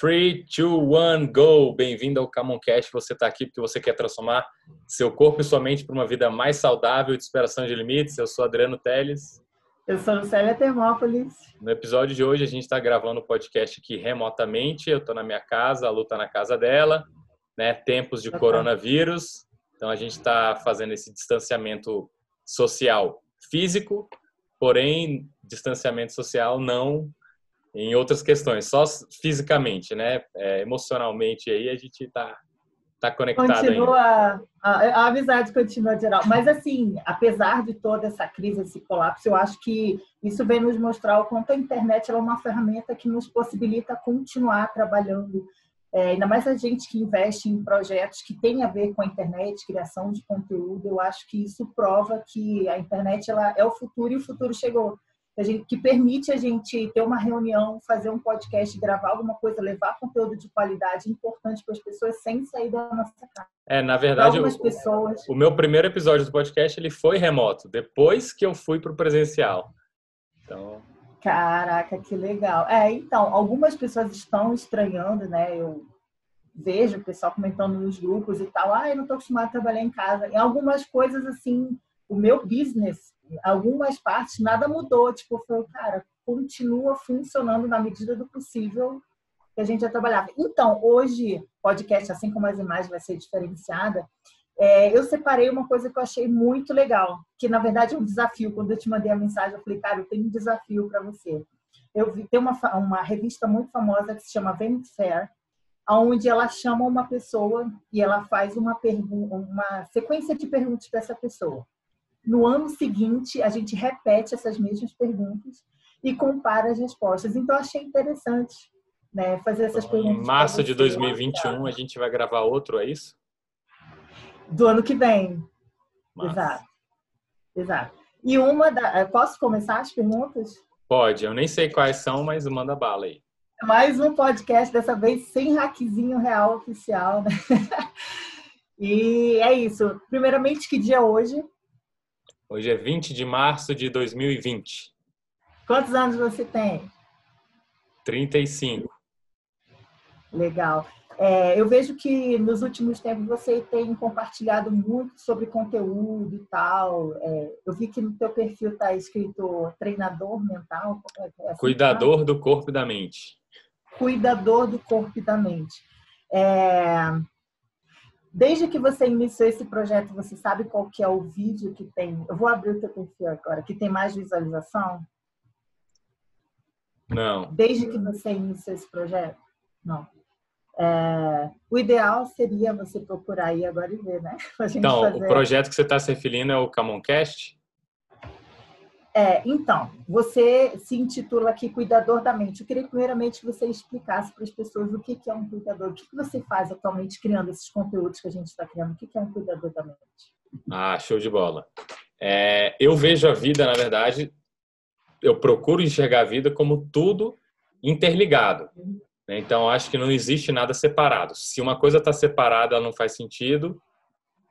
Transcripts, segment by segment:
3, 2, 1, go! Bem-vindo ao Camoncast. Você está aqui porque você quer transformar seu corpo e sua mente para uma vida mais saudável e de superação de limites. Eu sou Adriano Teles. Eu sou Lucélia Termópolis. No episódio de hoje, a gente está gravando o podcast aqui remotamente. Eu estou na minha casa, a Lu está na casa dela. Né? Tempos de coronavírus. Então, a gente está fazendo esse distanciamento social físico, porém, distanciamento social não em outras questões, só fisicamente, né? É, emocionalmente aí a gente está tá conectado continua, a, a, amizade continua geral. Mas assim, apesar de toda essa crise, esse colapso, eu acho que isso vem nos mostrar o quanto a internet é uma ferramenta que nos possibilita continuar trabalhando. É, ainda mais a gente que investe em projetos que têm a ver com a internet, criação de conteúdo, eu acho que isso prova que a internet ela é o futuro e o futuro chegou gente, que permite a gente ter uma reunião, fazer um podcast, gravar alguma coisa, levar conteúdo de qualidade importante para as pessoas sem sair da nossa casa. É, na verdade, o, pessoas... o meu primeiro episódio do podcast ele foi remoto, depois que eu fui para o presencial. Então... Caraca, que legal. É, então, algumas pessoas estão estranhando, né? Eu vejo o pessoal comentando nos grupos e tal, ah, eu não estou acostumado a trabalhar em casa. Em algumas coisas, assim, o meu business algumas partes nada mudou. Tipo, foi, cara, continua funcionando na medida do possível que a gente já trabalhava. Então, hoje, podcast, assim como as imagens vai ser diferenciada, é, eu separei uma coisa que eu achei muito legal, que na verdade é um desafio. Quando eu te mandei a mensagem, eu falei, cara, eu tenho um desafio para você. Eu vi, tem uma, uma revista muito famosa que se chama Vanity Fair, onde ela chama uma pessoa e ela faz uma, uma sequência de perguntas para essa pessoa. No ano seguinte, a gente repete essas mesmas perguntas e compara as respostas. Então, achei interessante né, fazer essas Bom, perguntas. Em março de 2021, a gente vai gravar outro, é isso? Do ano que vem. Massa. Exato. Exato. E uma da. Posso começar as perguntas? Pode, eu nem sei quais são, mas manda bala aí. Mais um podcast, dessa vez sem hackzinho real oficial, né? E é isso. Primeiramente, que dia é hoje? Hoje é 20 de março de 2020. Quantos anos você tem? 35. Legal. É, eu vejo que nos últimos tempos você tem compartilhado muito sobre conteúdo e tal. É, eu vi que no teu perfil está escrito treinador mental. É, é assim Cuidador do corpo e da mente. Cuidador do corpo e da mente. Desde que você iniciou esse projeto, você sabe qual que é o vídeo que tem? Eu vou abrir o teu perfil agora, que tem mais visualização? Não. Desde que você iniciou esse projeto? Não. É, o ideal seria você procurar aí agora e ver, né? então, fazer... o projeto que você está se referindo é o Camoncast? É, então, você se intitula aqui Cuidador da Mente. Eu queria primeiramente que você explicasse para as pessoas o que é um cuidador. O que você faz atualmente criando esses conteúdos que a gente está criando? O que é um cuidador da mente? Ah, show de bola. É, eu vejo a vida, na verdade, eu procuro enxergar a vida como tudo interligado. Uhum. Então, acho que não existe nada separado. Se uma coisa está separada, ela não faz sentido.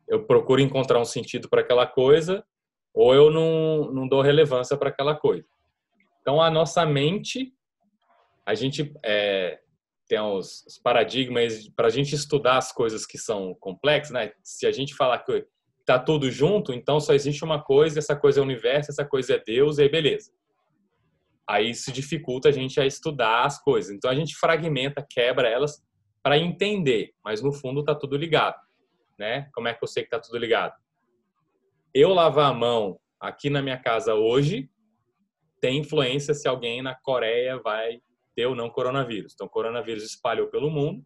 Eu procuro encontrar um sentido para aquela coisa ou eu não, não dou relevância para aquela coisa. Então, a nossa mente, a gente é, tem os, os paradigmas para a gente estudar as coisas que são complexas, né? Se a gente falar que está tudo junto, então só existe uma coisa, essa coisa é o universo, essa coisa é Deus, e aí beleza. Aí isso dificulta a gente a estudar as coisas. Então a gente fragmenta, quebra elas para entender, mas no fundo está tudo ligado, né? Como é que eu sei que está tudo ligado? Eu lavar a mão aqui na minha casa hoje tem influência se alguém na Coreia vai ter ou não coronavírus. Então, o coronavírus espalhou pelo mundo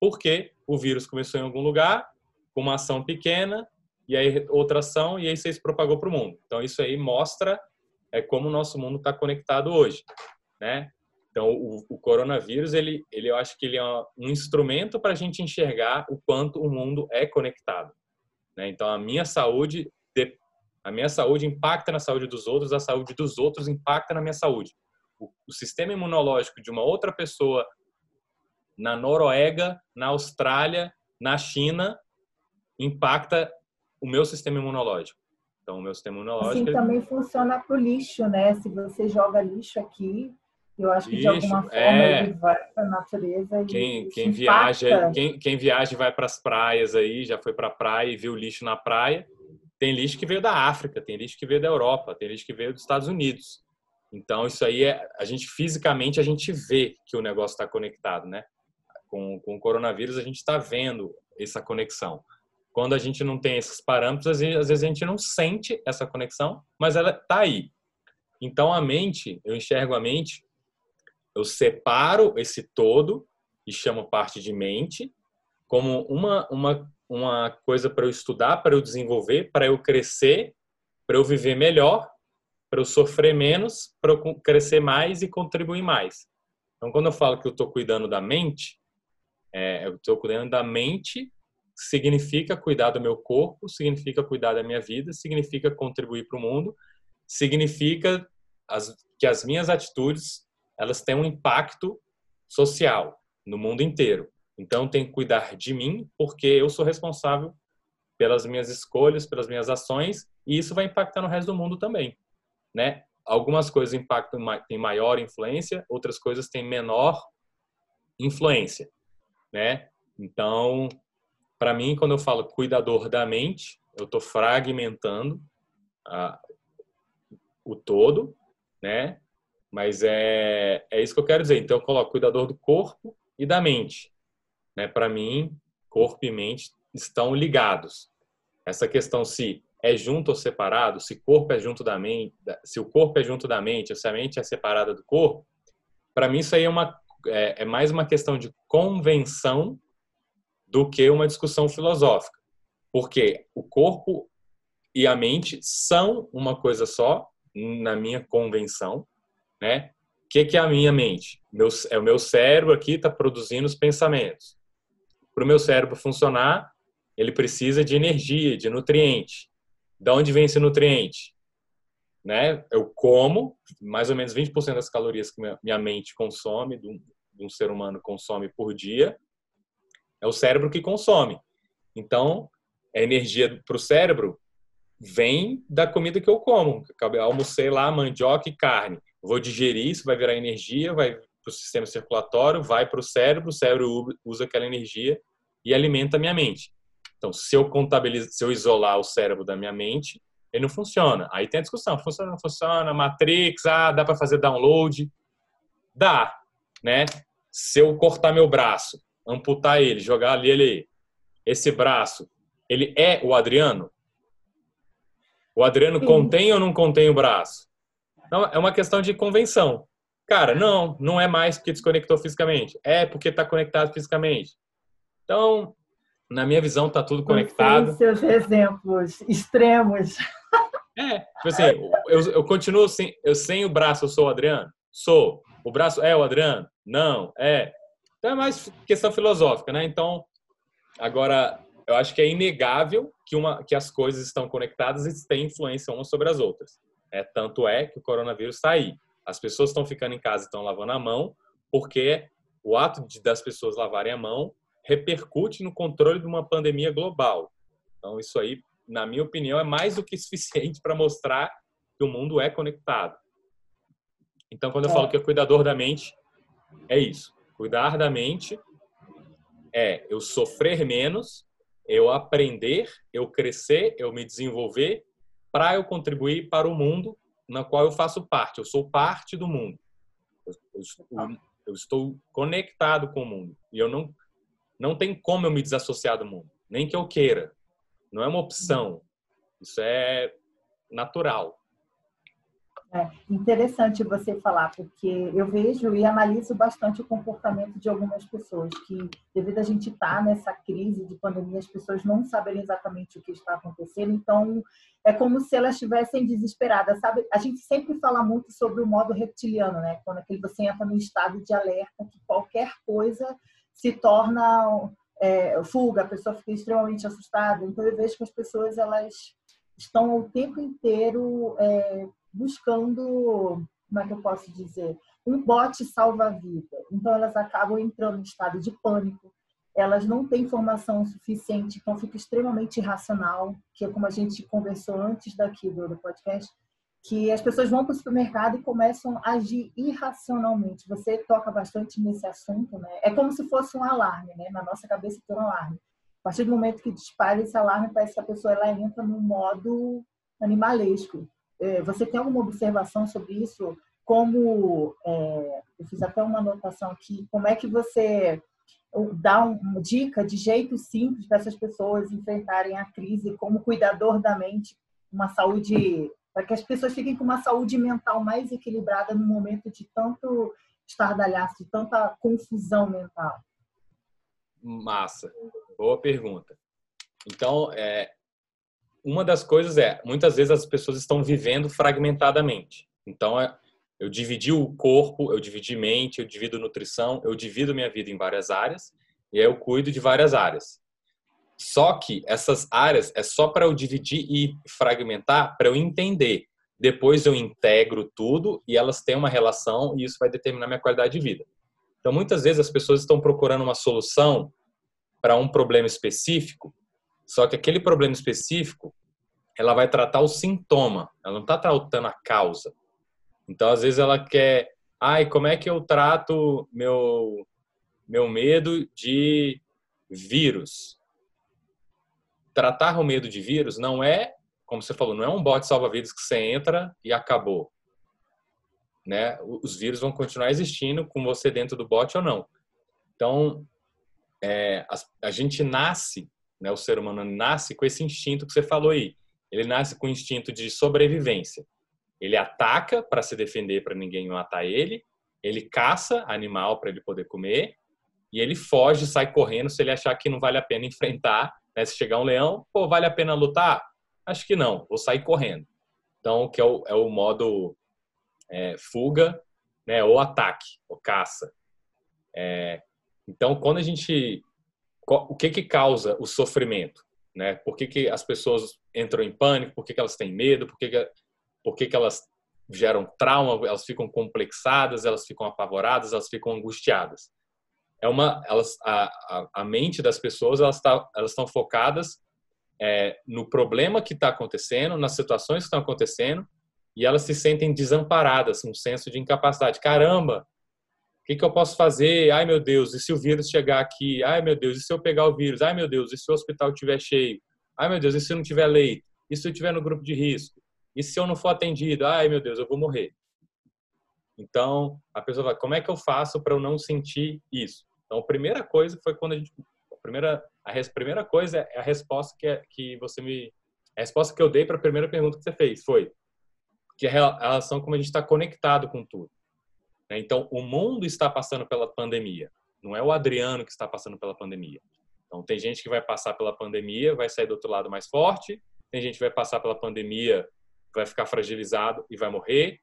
porque o vírus começou em algum lugar com uma ação pequena e aí outra ação e aí se propagou para o mundo. Então, isso aí mostra é como o nosso mundo está conectado hoje, né? Então, o, o, coronavírus, ele, ele, eu acho que ele é um instrumento para a gente enxergar o quanto o mundo é conectado. Né? Então, a minha saúde a minha saúde impacta na saúde dos outros, a saúde dos outros impacta na minha saúde. O, o sistema imunológico de uma outra pessoa na Noruega, na Austrália, na China, impacta o meu sistema imunológico. Então, o meu sistema imunológico. Assim também funciona para o lixo, né? Se você joga lixo aqui, Eu acho que de alguma forma é... ele vai para a natureza quem, quem viaja, quem, quem viaja vai para as praias aí, já foi para a praia e viu lixo na praia. Tem lixo que veio da África, tem lixo que veio da Europa, tem lixo que veio dos Estados Unidos. Então isso aí é a gente fisicamente a gente vê que o negócio está conectado, né? Com, com o coronavírus a gente está vendo essa conexão. Quando a gente não tem esses parâmetros, às vezes a gente não sente essa conexão, mas ela está aí. Então a mente, eu enxergo a mente eu separo esse todo e chamo parte de mente como uma, uma, uma coisa para eu estudar, para eu desenvolver, para eu crescer, para eu viver melhor, para eu sofrer menos, para eu crescer mais e contribuir mais. Então, quando eu falo que eu estou cuidando da mente, é, eu estou cuidando da mente, significa cuidar do meu corpo, significa cuidar da minha vida, significa contribuir para o mundo, significa as, que as minhas atitudes elas têm um impacto social no mundo inteiro. Então, tem que cuidar de mim, porque eu sou responsável pelas minhas escolhas, pelas minhas ações, e isso vai impactar no resto do mundo também, né? Algumas coisas impactam têm maior influência, outras coisas têm menor influência, né? Então, para mim, quando eu falo cuidador da mente, eu estou fragmentando a, o todo, né? Mas é, é isso que eu quero dizer. Então, eu coloco cuidador do corpo e da mente. Né? Para mim, corpo e mente estão ligados. Essa questão se é junto ou separado, se corpo é junto da mente, se o corpo é junto da mente, ou se a mente é separada do corpo, para mim isso aí é, uma, é, é mais uma questão de convenção do que uma discussão filosófica. Porque o corpo e a mente são uma coisa só, na minha convenção, né? O que, que é a minha mente? Meu, é o meu cérebro aqui está produzindo os pensamentos. Para o meu cérebro funcionar, ele precisa de energia, de nutriente. Da onde vem esse nutriente? Né? Eu como, mais ou menos 20% das calorias que minha mente consome, de um, de um ser humano consome por dia, é o cérebro que consome. Então, a energia para o cérebro vem da comida que eu como. Almocei lá mandioca e carne vou digerir, isso vai virar energia, vai para o sistema circulatório, vai para o cérebro, o cérebro usa aquela energia e alimenta a minha mente. Então, se eu contabilizar, se eu isolar o cérebro da minha mente, ele não funciona. Aí tem a discussão, funciona, não funciona, Matrix, ah, dá para fazer download? Dá, né? Se eu cortar meu braço, amputar ele, jogar ali ele, esse braço, ele é o Adriano? O Adriano Sim. contém ou não contém o braço? Então, é uma questão de convenção. Cara, não, não é mais porque desconectou fisicamente. É porque está conectado fisicamente. Então, na minha visão, está tudo conectado. seus exemplos extremos. É, tipo assim, eu, eu continuo sem, eu sem o braço, eu sou o Adriano? Sou. O braço é o Adriano? Não, é. Então é mais questão filosófica, né? Então, agora, eu acho que é inegável que, uma, que as coisas estão conectadas e têm influência umas sobre as outras. É, tanto é que o coronavírus está aí. As pessoas estão ficando em casa e estão lavando a mão, porque o ato de, das pessoas lavarem a mão repercute no controle de uma pandemia global. Então, isso aí, na minha opinião, é mais do que suficiente para mostrar que o mundo é conectado. Então, quando eu é. falo que é cuidador da mente, é isso. Cuidar da mente é eu sofrer menos, eu aprender, eu crescer, eu me desenvolver para eu contribuir para o mundo na qual eu faço parte. Eu sou parte do mundo. Eu, eu, eu estou conectado com o mundo. E eu não, não tem como eu me desassociar do mundo. Nem que eu queira. Não é uma opção. Isso é natural. É interessante você falar, porque eu vejo e analiso bastante o comportamento de algumas pessoas que, devido a gente estar tá nessa crise de pandemia, as pessoas não sabem exatamente o que está acontecendo, então é como se elas estivessem desesperadas, sabe? A gente sempre fala muito sobre o modo reptiliano, né? Quando aquele você entra no estado de alerta, que qualquer coisa se torna é, fuga, a pessoa fica extremamente assustada. Então eu vejo que as pessoas elas estão o tempo inteiro é, buscando, como é que eu posso dizer, um bote salva-vida. Então, elas acabam entrando em estado de pânico, elas não têm informação suficiente, então fica extremamente irracional, que é como a gente conversou antes daqui do, podcast, que as pessoas vão para o supermercado e começam a agir irracionalmente. Você toca bastante nesse assunto, né? É como se fosse um alarme, né? Na nossa cabeça tem um alarme. A partir do momento que dispara esse alarme, parece que a pessoa ela entra no modo animalesco. É, você tem alguma observação sobre isso? Como é, eu fiz até uma anotação aqui, como é que você dá uma dica de jeito simples para essas pessoas enfrentarem a crise como cuidador da mente, uma saúde para que as pessoas fiquem com uma saúde mental mais equilibrada no momento de tanto estardalhaço, de tanta confusão mental? Massa, boa pergunta. Então, é, uma das coisas é, muitas vezes as pessoas estão vivendo fragmentadamente. Então, é, eu dividi o corpo, eu dividi mente, eu divido nutrição, eu divido minha vida em várias áreas e aí eu cuido de várias áreas. Só que essas áreas é só para eu dividir e fragmentar para eu entender. Depois eu integro tudo e elas têm uma relação e isso vai determinar minha qualidade de vida. Então, muitas vezes as pessoas estão procurando uma solução para um problema específico, só que aquele problema específico, ela vai tratar o sintoma, ela não está tratando a causa. Então, às vezes ela quer, ai, como é que eu trato meu meu medo de vírus? tratar o medo de vírus não é, como você falou, não é um bote salva-vidas que você entra e acabou. Né? Os vírus vão continuar existindo com você dentro do bote ou não. Então, é, a, a, gente nasce, né, o ser humano nasce com esse instinto que você falou aí. Ele nasce com o instinto de sobrevivência. Ele ataca para se defender, para ninguém matar ele. Ele caça animal para ele poder comer. E ele foge, sai correndo se ele achar que não vale a pena enfrentar né? Se chegar um leão, pô, vale a pena lutar? Acho que não, vou sair correndo. Então, que é o, é o modo é, fuga, né? Ou ataque, ou caça. É, então, quando a gente... O que que causa o sofrimento? Né? Por que, que as pessoas entram em pânico? Por que, que elas têm medo? Por que, que, por que, que elas geram trauma? Elas ficam complexadas, elas ficam apavoradas, elas ficam angustiadas é uma elas a, a, a mente das pessoas elas tá, elas estão focadas é, no problema que está acontecendo nas situações que estão acontecendo e elas se sentem desamparadas um senso de incapacidade caramba o que, que eu posso fazer? Ai meu Deus e se o vírus chegar aqui? Ai meu Deus e se eu pegar o vírus? Ai meu Deus e se o hospital estiver cheio? Ai meu Deus e se não tiver leito? E se eu estiver no grupo de risco? E se eu não for atendido? Ai meu Deus eu vou morrer. Então a pessoa vai como é que eu faço para eu não sentir isso? Então, a primeira coisa foi quando a gente. A primeira, a res, primeira coisa é a resposta que, é, que você me. A resposta que eu dei para a primeira pergunta que você fez foi que é a relação como a gente está conectado com tudo. Né? Então, o mundo está passando pela pandemia. Não é o Adriano que está passando pela pandemia. Então, tem gente que vai passar pela pandemia, vai sair do outro lado mais forte. Tem gente que vai passar pela pandemia, vai ficar fragilizado e vai morrer.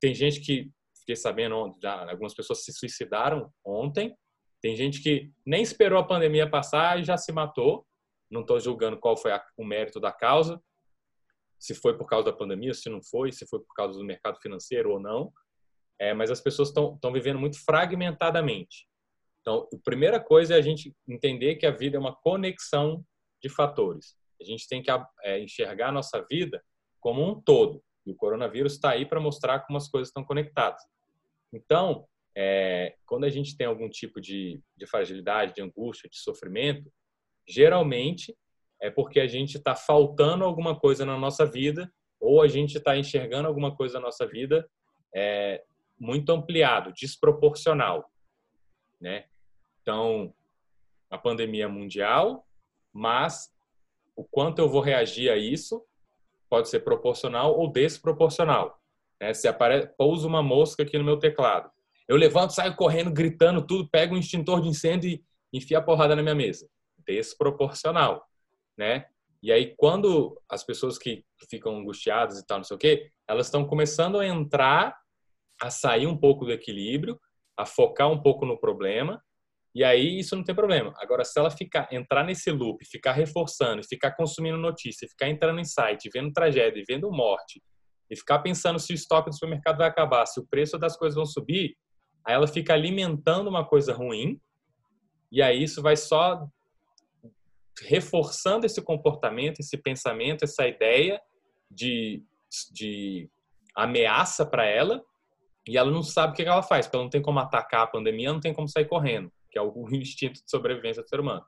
Tem gente que, fiquei sabendo, algumas pessoas se suicidaram ontem tem gente que nem esperou a pandemia passar e já se matou. Não estou julgando qual foi a, o mérito da causa, se foi por causa da pandemia, se não foi, se foi por causa do mercado financeiro ou não. É, mas as pessoas estão vivendo muito fragmentadamente. Então, a primeira coisa é a gente entender que a vida é uma conexão de fatores. A gente tem que é, enxergar a nossa vida como um todo. E o coronavírus está aí para mostrar como as coisas estão conectadas. Então, é, quando a gente tem algum tipo de, de fragilidade, de angústia, de sofrimento, geralmente é porque a gente está faltando alguma coisa na nossa vida ou a gente está enxergando alguma coisa na nossa vida é, muito ampliado, desproporcional, né? Então, a pandemia mundial, mas o quanto eu vou reagir a isso pode ser proporcional ou desproporcional. Né? Se aparece, pousa uma mosca aqui no meu teclado, eu levanto, saio correndo, gritando tudo, pego um extintor de incêndio e enfio a porrada na minha mesa. Desproporcional, né? E aí, quando as pessoas que ficam angustiadas e tal, não sei o quê, elas estão começando a entrar, a sair um pouco do equilíbrio, a focar um pouco no problema, e aí isso não tem problema. Agora, se ela ficar, entrar nesse loop, ficar reforçando, ficar consumindo notícia, ficar entrando em site, vendo tragédia, vendo morte, e ficar pensando se o estoque do supermercado vai acabar, se o preço das coisas vão subir, Aí ela fica alimentando uma coisa ruim, e aí isso vai só reforçando esse comportamento, esse pensamento, essa ideia de, de ameaça para ela e ela não sabe o que ela faz, porque ela não tem como atacar a pandemia, não tem como sair correndo, que é o instinto de sobrevivência do ser humano.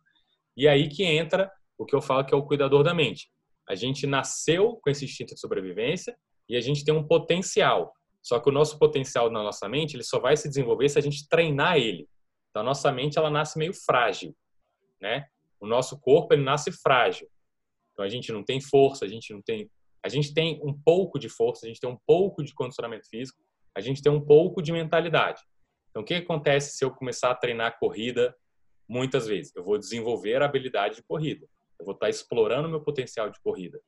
E aí que entra o que eu falo que é o cuidador da mente. A gente nasceu com esse instinto de sobrevivência e a gente tem um potencial. Só que o nosso potencial na nossa mente, ele só vai se desenvolver se a gente treinar ele. Então, a nossa mente, ela nasce meio frágil, né? O nosso corpo, ele nasce frágil. Então, a gente não tem força, a gente não tem... A gente tem um pouco de força, a gente tem um pouco de condicionamento físico, a gente tem um pouco de mentalidade. Então, o que acontece se eu começar a treinar corrida muitas vezes? Eu vou desenvolver a habilidade de corrida. Eu vou estar explorando meu potencial de corrida.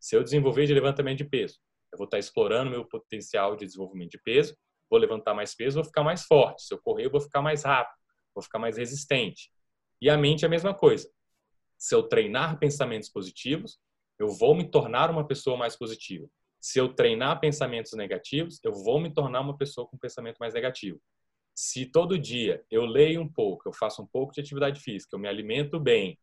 Se eu desenvolver de levantamento de peso, eu vou estar explorando meu potencial de desenvolvimento de peso, vou levantar mais peso, vou ficar mais forte. Se eu correr, eu vou ficar mais rápido, vou ficar mais resistente. E a mente é a mesma coisa. Se eu treinar pensamentos positivos, eu vou me tornar uma pessoa mais positiva. Se eu treinar pensamentos negativos, eu vou me tornar uma pessoa com pensamento mais negativo. Se todo dia eu leio um pouco, eu faço um pouco de atividade física, eu me alimento bem,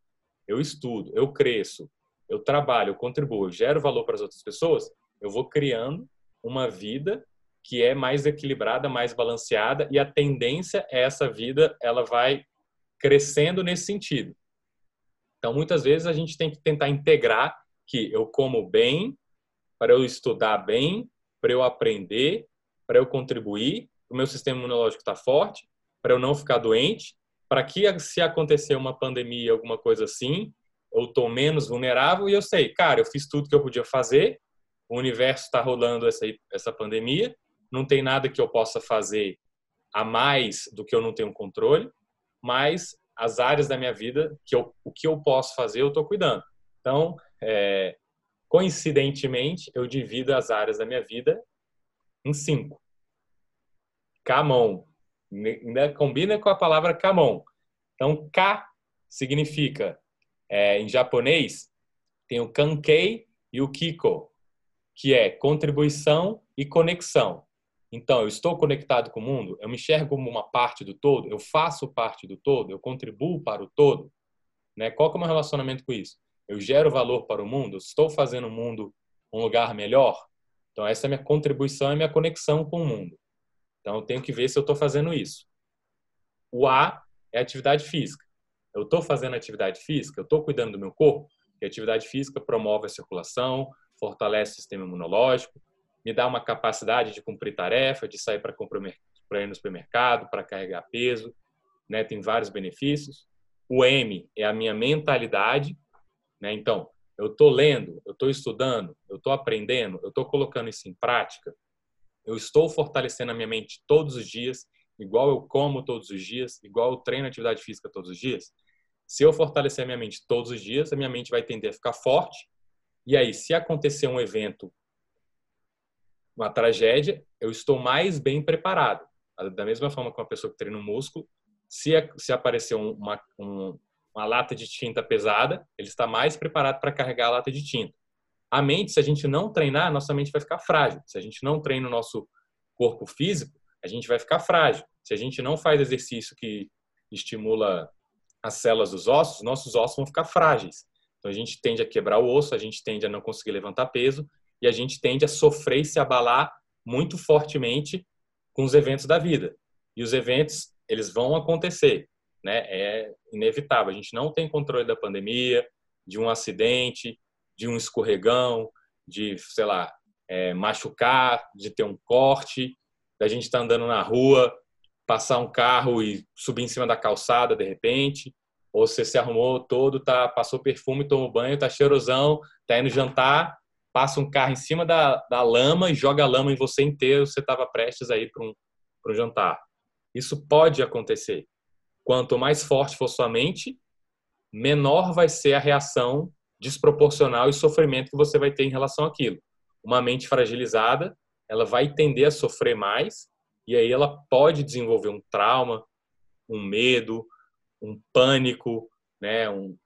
eu estudo, eu cresço, eu trabalho, eu contribuo, eu gero valor para as outras pessoas, eu vou criando uma vida que é mais equilibrada, mais balanceada e a tendência é essa vida ela vai crescendo nesse sentido. Então, muitas vezes a gente tem que tentar integrar que eu como bem, para eu estudar bem, para eu aprender, para eu contribuir, o meu sistema imunológico está forte, para eu não ficar doente, para que se acontecer uma pandemia, alguma coisa assim, eu estou menos vulnerável e eu sei, cara, eu fiz tudo que eu podia fazer, o universo está rolando essa, essa pandemia, não tem nada que eu possa fazer a mais do que eu não tenho controle, mas as áreas da minha vida, que eu, o que eu posso fazer, eu estou cuidando. Então, é, coincidentemente, eu divido as áreas da minha vida em cinco. Kamon. Ainda combina com a palavra Kamon. Então, Ka significa, é, em japonês, tem o Kankei e o Kiko que é contribuição e conexão. Então, eu estou conectado com o mundo, eu me enxergo como uma parte do todo, eu faço parte do todo, eu contribuo para o todo. Né? Qual é o meu relacionamento com isso? Eu gero valor para o mundo, estou fazendo o mundo um lugar melhor. Então, essa é a minha contribuição e minha conexão com o mundo. Então, eu tenho que ver se eu estou fazendo isso. O A é atividade física. Eu estou fazendo atividade física, eu estou cuidando do meu corpo, e atividade física promove a circulação, fortalece o sistema imunológico, me dá uma capacidade de cumprir tarefa, de sair para ir no supermercado, para carregar peso, né? Tem vários benefícios. O M é a minha mentalidade, né? Então, eu estou lendo, eu estou estudando, eu estou aprendendo, eu estou colocando isso em prática, eu estou fortalecendo a minha mente todos os dias, igual eu como todos os dias, igual eu treino atividade física todos os dias. Se eu fortalecer a minha mente todos os dias, a minha mente vai tender a ficar forte e aí, se acontecer um evento, uma tragédia, eu estou mais bem preparado. Da mesma forma que uma pessoa que treina um músculo, se, se aparecer uma, um, uma lata de tinta pesada, ele está mais preparado para carregar a lata de tinta. A mente, se a gente não treinar, nossa mente vai ficar frágil. Se a gente não treina o nosso corpo físico, a gente vai ficar frágil. Se a gente não faz exercício que estimula as células dos ossos, nossos ossos vão ficar frágeis. Então a gente tende a quebrar o osso, a gente tende a não conseguir levantar peso e a gente tende a sofrer e se abalar muito fortemente com os eventos da vida. E os eventos, eles vão acontecer, né? É inevitável. A gente não tem controle da pandemia, de um acidente, de um escorregão, de, sei lá, é, machucar, de ter um corte, da gente estar tá andando na rua, passar um carro e subir em cima da calçada de repente, ou você se arrumou todo, tá, passou perfume, tomou banho, tá cheirosão, tá indo jantar, passa um carro em cima da, da lama e joga a lama em você inteiro, você estava prestes a ir para um, um jantar. Isso pode acontecer. Quanto mais forte for sua mente, menor vai ser a reação desproporcional e sofrimento que você vai ter em relação àquilo. Uma mente fragilizada, ela vai tender a sofrer mais e aí ela pode desenvolver um trauma, um medo, um pânico, né? Um,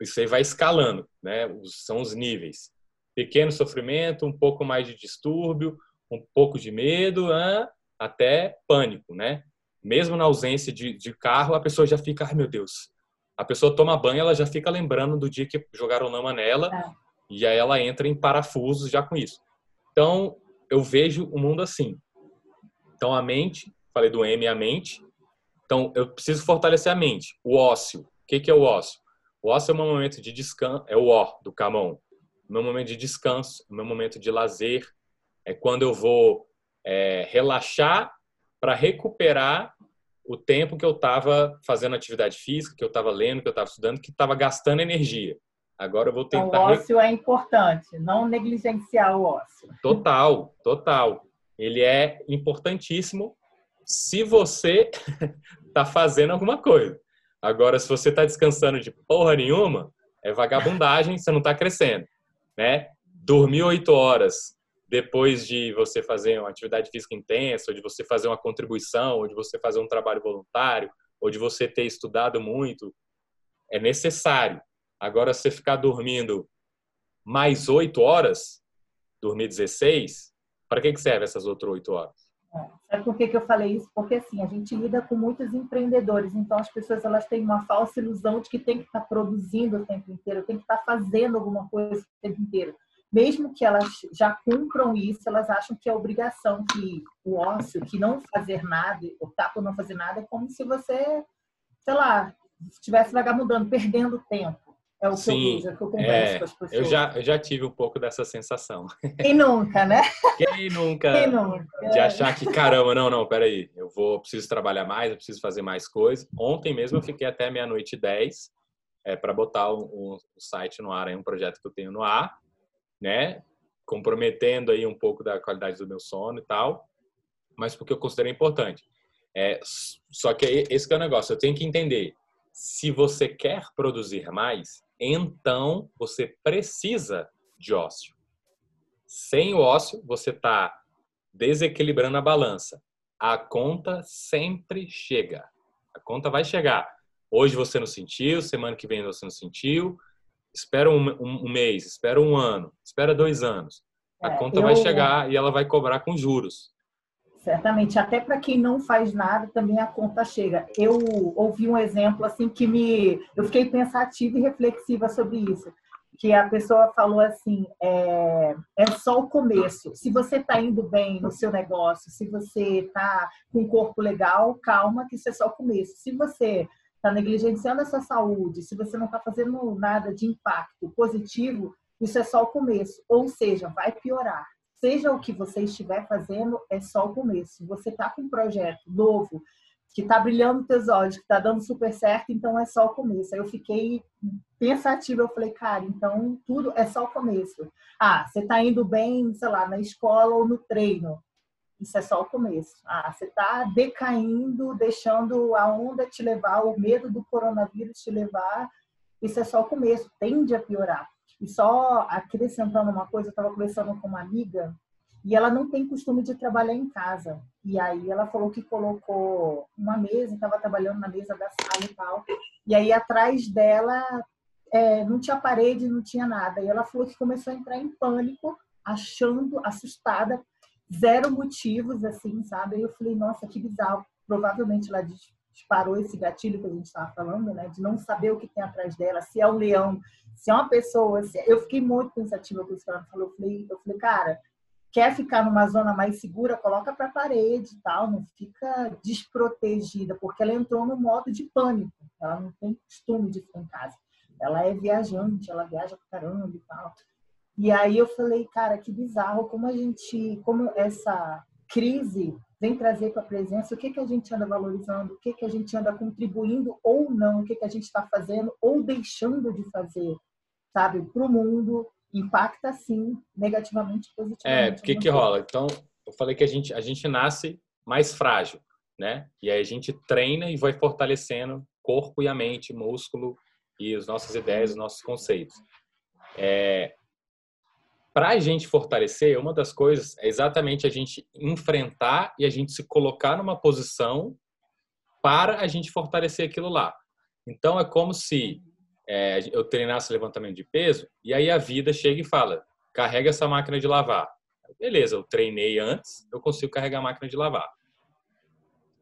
isso aí vai escalando, né? São os níveis. Pequeno sofrimento, um pouco mais de distúrbio, um pouco de medo, até pânico, né? Mesmo na ausência de, de carro, a pessoa já fica, ai meu Deus. A pessoa toma banho, ela já fica lembrando do dia que jogaram lama nela, é. e aí ela entra em parafusos já com isso. Então, eu vejo o mundo assim. Então, a mente, falei do M, a mente. Então, eu preciso fortalecer a mente. O ócio. O que, que é o ócio? O ócio é um momento de descanso, é o ó do Camon. O meu momento de descanso, o meu momento de lazer. É quando eu vou é, relaxar para recuperar o tempo que eu estava fazendo atividade física, que eu estava lendo, que eu estava estudando, que estava gastando energia. Agora eu vou tentar. Então, o ócio é importante, não negligenciar o ócio. Total, total. Ele é importantíssimo se você está fazendo alguma coisa. Agora, se você está descansando de porra nenhuma, é vagabundagem, você não está crescendo, né? Dormir oito horas depois de você fazer uma atividade física intensa, ou de você fazer uma contribuição, ou de você fazer um trabalho voluntário, ou de você ter estudado muito, é necessário. Agora, você ficar dormindo mais oito horas, dormir 16, para que, que serve essas outras oito horas? É. Sabe por que, que eu falei isso? Porque assim, a gente lida com muitos empreendedores, então as pessoas elas têm uma falsa ilusão de que tem que estar produzindo o tempo inteiro, tem que estar fazendo alguma coisa o tempo inteiro. Mesmo que elas já cumpram isso, elas acham que é obrigação, que o ócio, que não fazer nada, optar por não fazer nada, é como se você, sei lá, estivesse vagabundando, perdendo tempo. É o que Sim, eu vejo, é o que eu converso é, com as pessoas. Eu já, eu já tive um pouco dessa sensação. Quem nunca, né? Quem nunca? Quem nunca? De achar que, caramba, não, não, peraí, eu vou, preciso trabalhar mais, eu preciso fazer mais coisas. Ontem mesmo eu fiquei até meia-noite e dez é, para botar o, site no ar, é um projeto que eu tenho no ar, né? Comprometendo aí um pouco da qualidade do meu sono e tal, mas porque eu considero importante. É, só que esse que é o negócio, eu tenho que entender se você quer produzir mais, então você precisa de ócio. Sem o ócio, você está desequilibrando a balança. A conta sempre chega. A conta vai chegar. Hoje você não sentiu, semana que vem você não sentiu. Espera um, um, um mês, espera um ano, espera dois anos. A é, conta eu... vai chegar e ela vai cobrar com juros. Certamente, até para quem não faz nada, também a conta chega. Eu ouvi um exemplo assim que me, eu fiquei pensativa e reflexiva sobre isso, que a pessoa falou assim, é, é só o começo. Se você está indo bem no seu negócio, se você está com um corpo legal, calma, que isso é só o começo. Se você está negligenciando a sua saúde, se você não está fazendo nada de impacto positivo, isso é só o começo. Ou seja, vai piorar seja o que você estiver fazendo, é só o começo. Você está com um projeto novo, que está brilhando teus olhos, que está dando super certo, então é só o começo. Aí eu fiquei pensativa, eu falei, cara, então tudo é só o começo. Ah, você está indo bem, sei lá, na escola ou no treino. Isso é só o começo. Ah, você está decaindo, deixando a onda te levar, o medo do coronavírus te levar. Isso é só o começo, tende a piorar. E só acrescentando uma coisa, eu estava conversando com uma amiga e ela não tem costume de trabalhar em casa. E aí ela falou que colocou uma mesa, estava trabalhando na mesa da sala e tal. E aí atrás dela é, não tinha parede, não tinha nada. E ela falou que começou a entrar em pânico, achando, assustada, zero motivos, assim, sabe? Aí eu falei, nossa, que bizarro. Provavelmente ela disparou esse gatilho que a gente estava falando, né? De não saber o que tem atrás dela, se é um leão, se é uma pessoa. Se... É, eu fiquei muito pensativa com isso que ela falou. Eu falei, eu falei, cara, quer ficar numa zona mais segura, coloca para a parede e tal, não fica desprotegida, porque ela entrou no modo de pânico. Ela não tem costume de ficar em casa. Ela é viajante, ela viaja pra caramba e tal. E aí eu falei, cara, que bizarro como a gente, como essa crise vem trazer para a presença o que, que a gente anda valorizando, o que, que a gente anda contribuindo ou não, o que, que a gente está fazendo ou deixando de fazer, sabe, para o mundo, impacta sim negativamente, positivamente. É, o que, que rola? Então, eu falei que a gente, a gente nasce mais frágil, né? E aí a gente treina e vai fortalecendo corpo e a mente, músculo e as nossas ideias, os nossos conceitos. É, para a gente fortalecer, uma das coisas é exatamente a gente enfrentar e a gente se colocar numa posição para a gente fortalecer aquilo lá. Então, é como se é, eu treinasse levantamento de peso e aí a vida chega e fala: carrega essa máquina de lavar. Beleza, eu treinei antes, eu consigo carregar a máquina de lavar.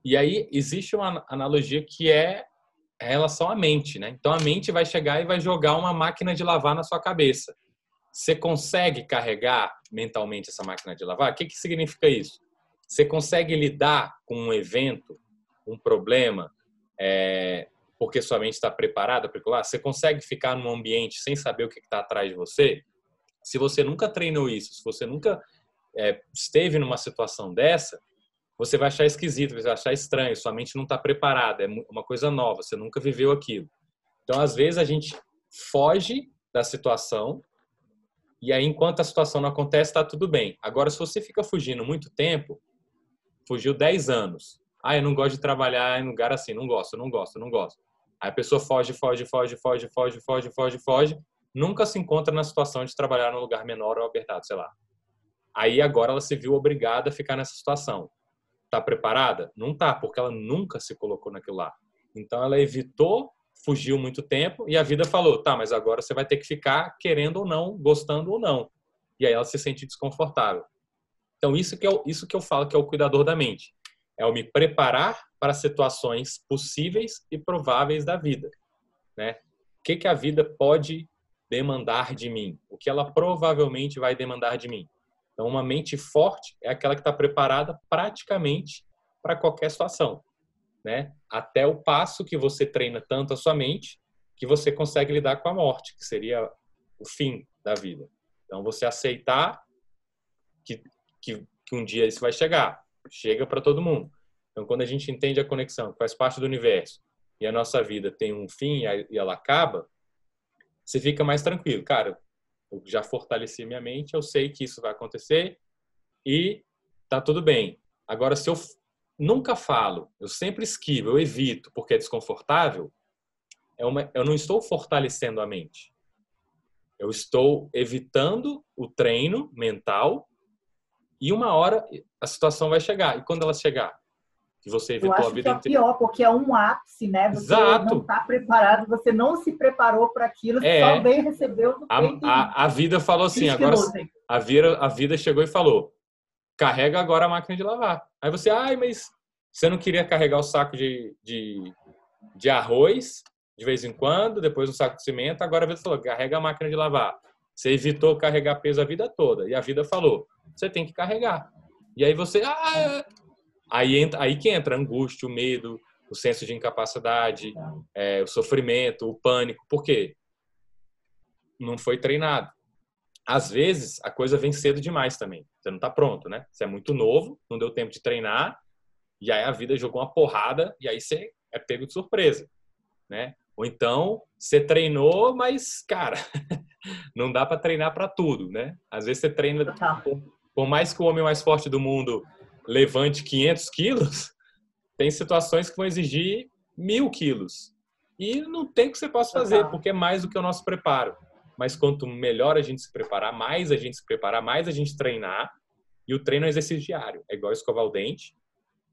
E aí existe uma analogia que é em relação à mente, né? Então a mente vai chegar e vai jogar uma máquina de lavar na sua cabeça. Você consegue carregar mentalmente essa máquina de lavar? O que, que significa isso? Você consegue lidar com um evento, um problema, é, porque sua mente está preparada para lá? Você consegue ficar num ambiente sem saber o que está atrás de você? Se você nunca treinou isso, se você nunca é, esteve numa situação dessa, você vai achar esquisito, você vai achar estranho, sua mente não está preparada, é uma coisa nova, você nunca viveu aquilo. Então, às vezes, a gente foge da situação e aí, enquanto a situação não acontece, está tudo bem. Agora, se você fica fugindo muito tempo, fugiu 10 anos. Ah, eu não gosto de trabalhar em lugar assim, não gosto, não gosto, não gosto. Aí a pessoa foge, foge, foge, foge, foge, foge, foge, foge. Nunca se encontra na situação de trabalhar num lugar menor ou apertado, sei lá. Aí agora ela se viu obrigada a ficar nessa situação. Tá preparada? Não tá, porque ela nunca se colocou naquilo lá. Então ela evitou fugiu muito tempo e a vida falou: "Tá, mas agora você vai ter que ficar querendo ou não, gostando ou não". E aí ela se sente desconfortável. Então isso que eu, isso que eu falo que é o cuidador da mente. É o me preparar para situações possíveis e prováveis da vida, né? O que que a vida pode demandar de mim? O que ela provavelmente vai demandar de mim? Então, uma mente forte é aquela que está preparada praticamente para qualquer situação, né? Até o passo que você treina tanto a sua mente que você consegue lidar com a morte, que seria o fim da vida. Então, você aceitar que, que, que um dia isso vai chegar, chega para todo mundo. Então, quando a gente entende a conexão, que faz parte do universo, e a nossa vida tem um fim e ela acaba, você fica mais tranquilo. Cara, eu já fortaleci minha mente, eu sei que isso vai acontecer e tá tudo bem. Agora, se eu nunca falo, eu sempre esquivo, eu evito porque é desconfortável, é uma, eu não estou fortalecendo a mente. Eu estou evitando o treino mental e uma hora a situação vai chegar. E quando ela chegar? que você evitou Eu acho a vida que é pior, porque é um ápice, né? Você Exato. não está preparado, você não se preparou para aquilo, é. só bem recebeu. A, a, a, vida falou assim, agora a vida, a vida chegou e falou, carrega agora a máquina de lavar. Aí você, ai, mas você não queria carregar o saco de, de, de arroz de vez em quando, depois o saco de cimento, agora vida falou, carrega a máquina de lavar. Você evitou carregar peso a vida toda. E a vida falou, você tem que carregar. E aí você, ah, Aí, entra, aí que entra a angústia, o medo, o senso de incapacidade, é, o sofrimento, o pânico. Por quê? Não foi treinado. Às vezes, a coisa vem cedo demais também. Você não está pronto, né? Você é muito novo, não deu tempo de treinar, e aí a vida jogou uma porrada, e aí você é pego de surpresa, né? Ou então, você treinou, mas, cara, não dá para treinar para tudo, né? Às vezes você treina, por, por mais que o homem mais forte do mundo levante 500 quilos, tem situações que vão exigir mil quilos. E não tem o que você possa fazer, porque é mais do que o nosso preparo. Mas quanto melhor a gente se preparar, mais a gente se preparar, mais a gente treinar. E o treino é exercício diário. É igual escovar o dente,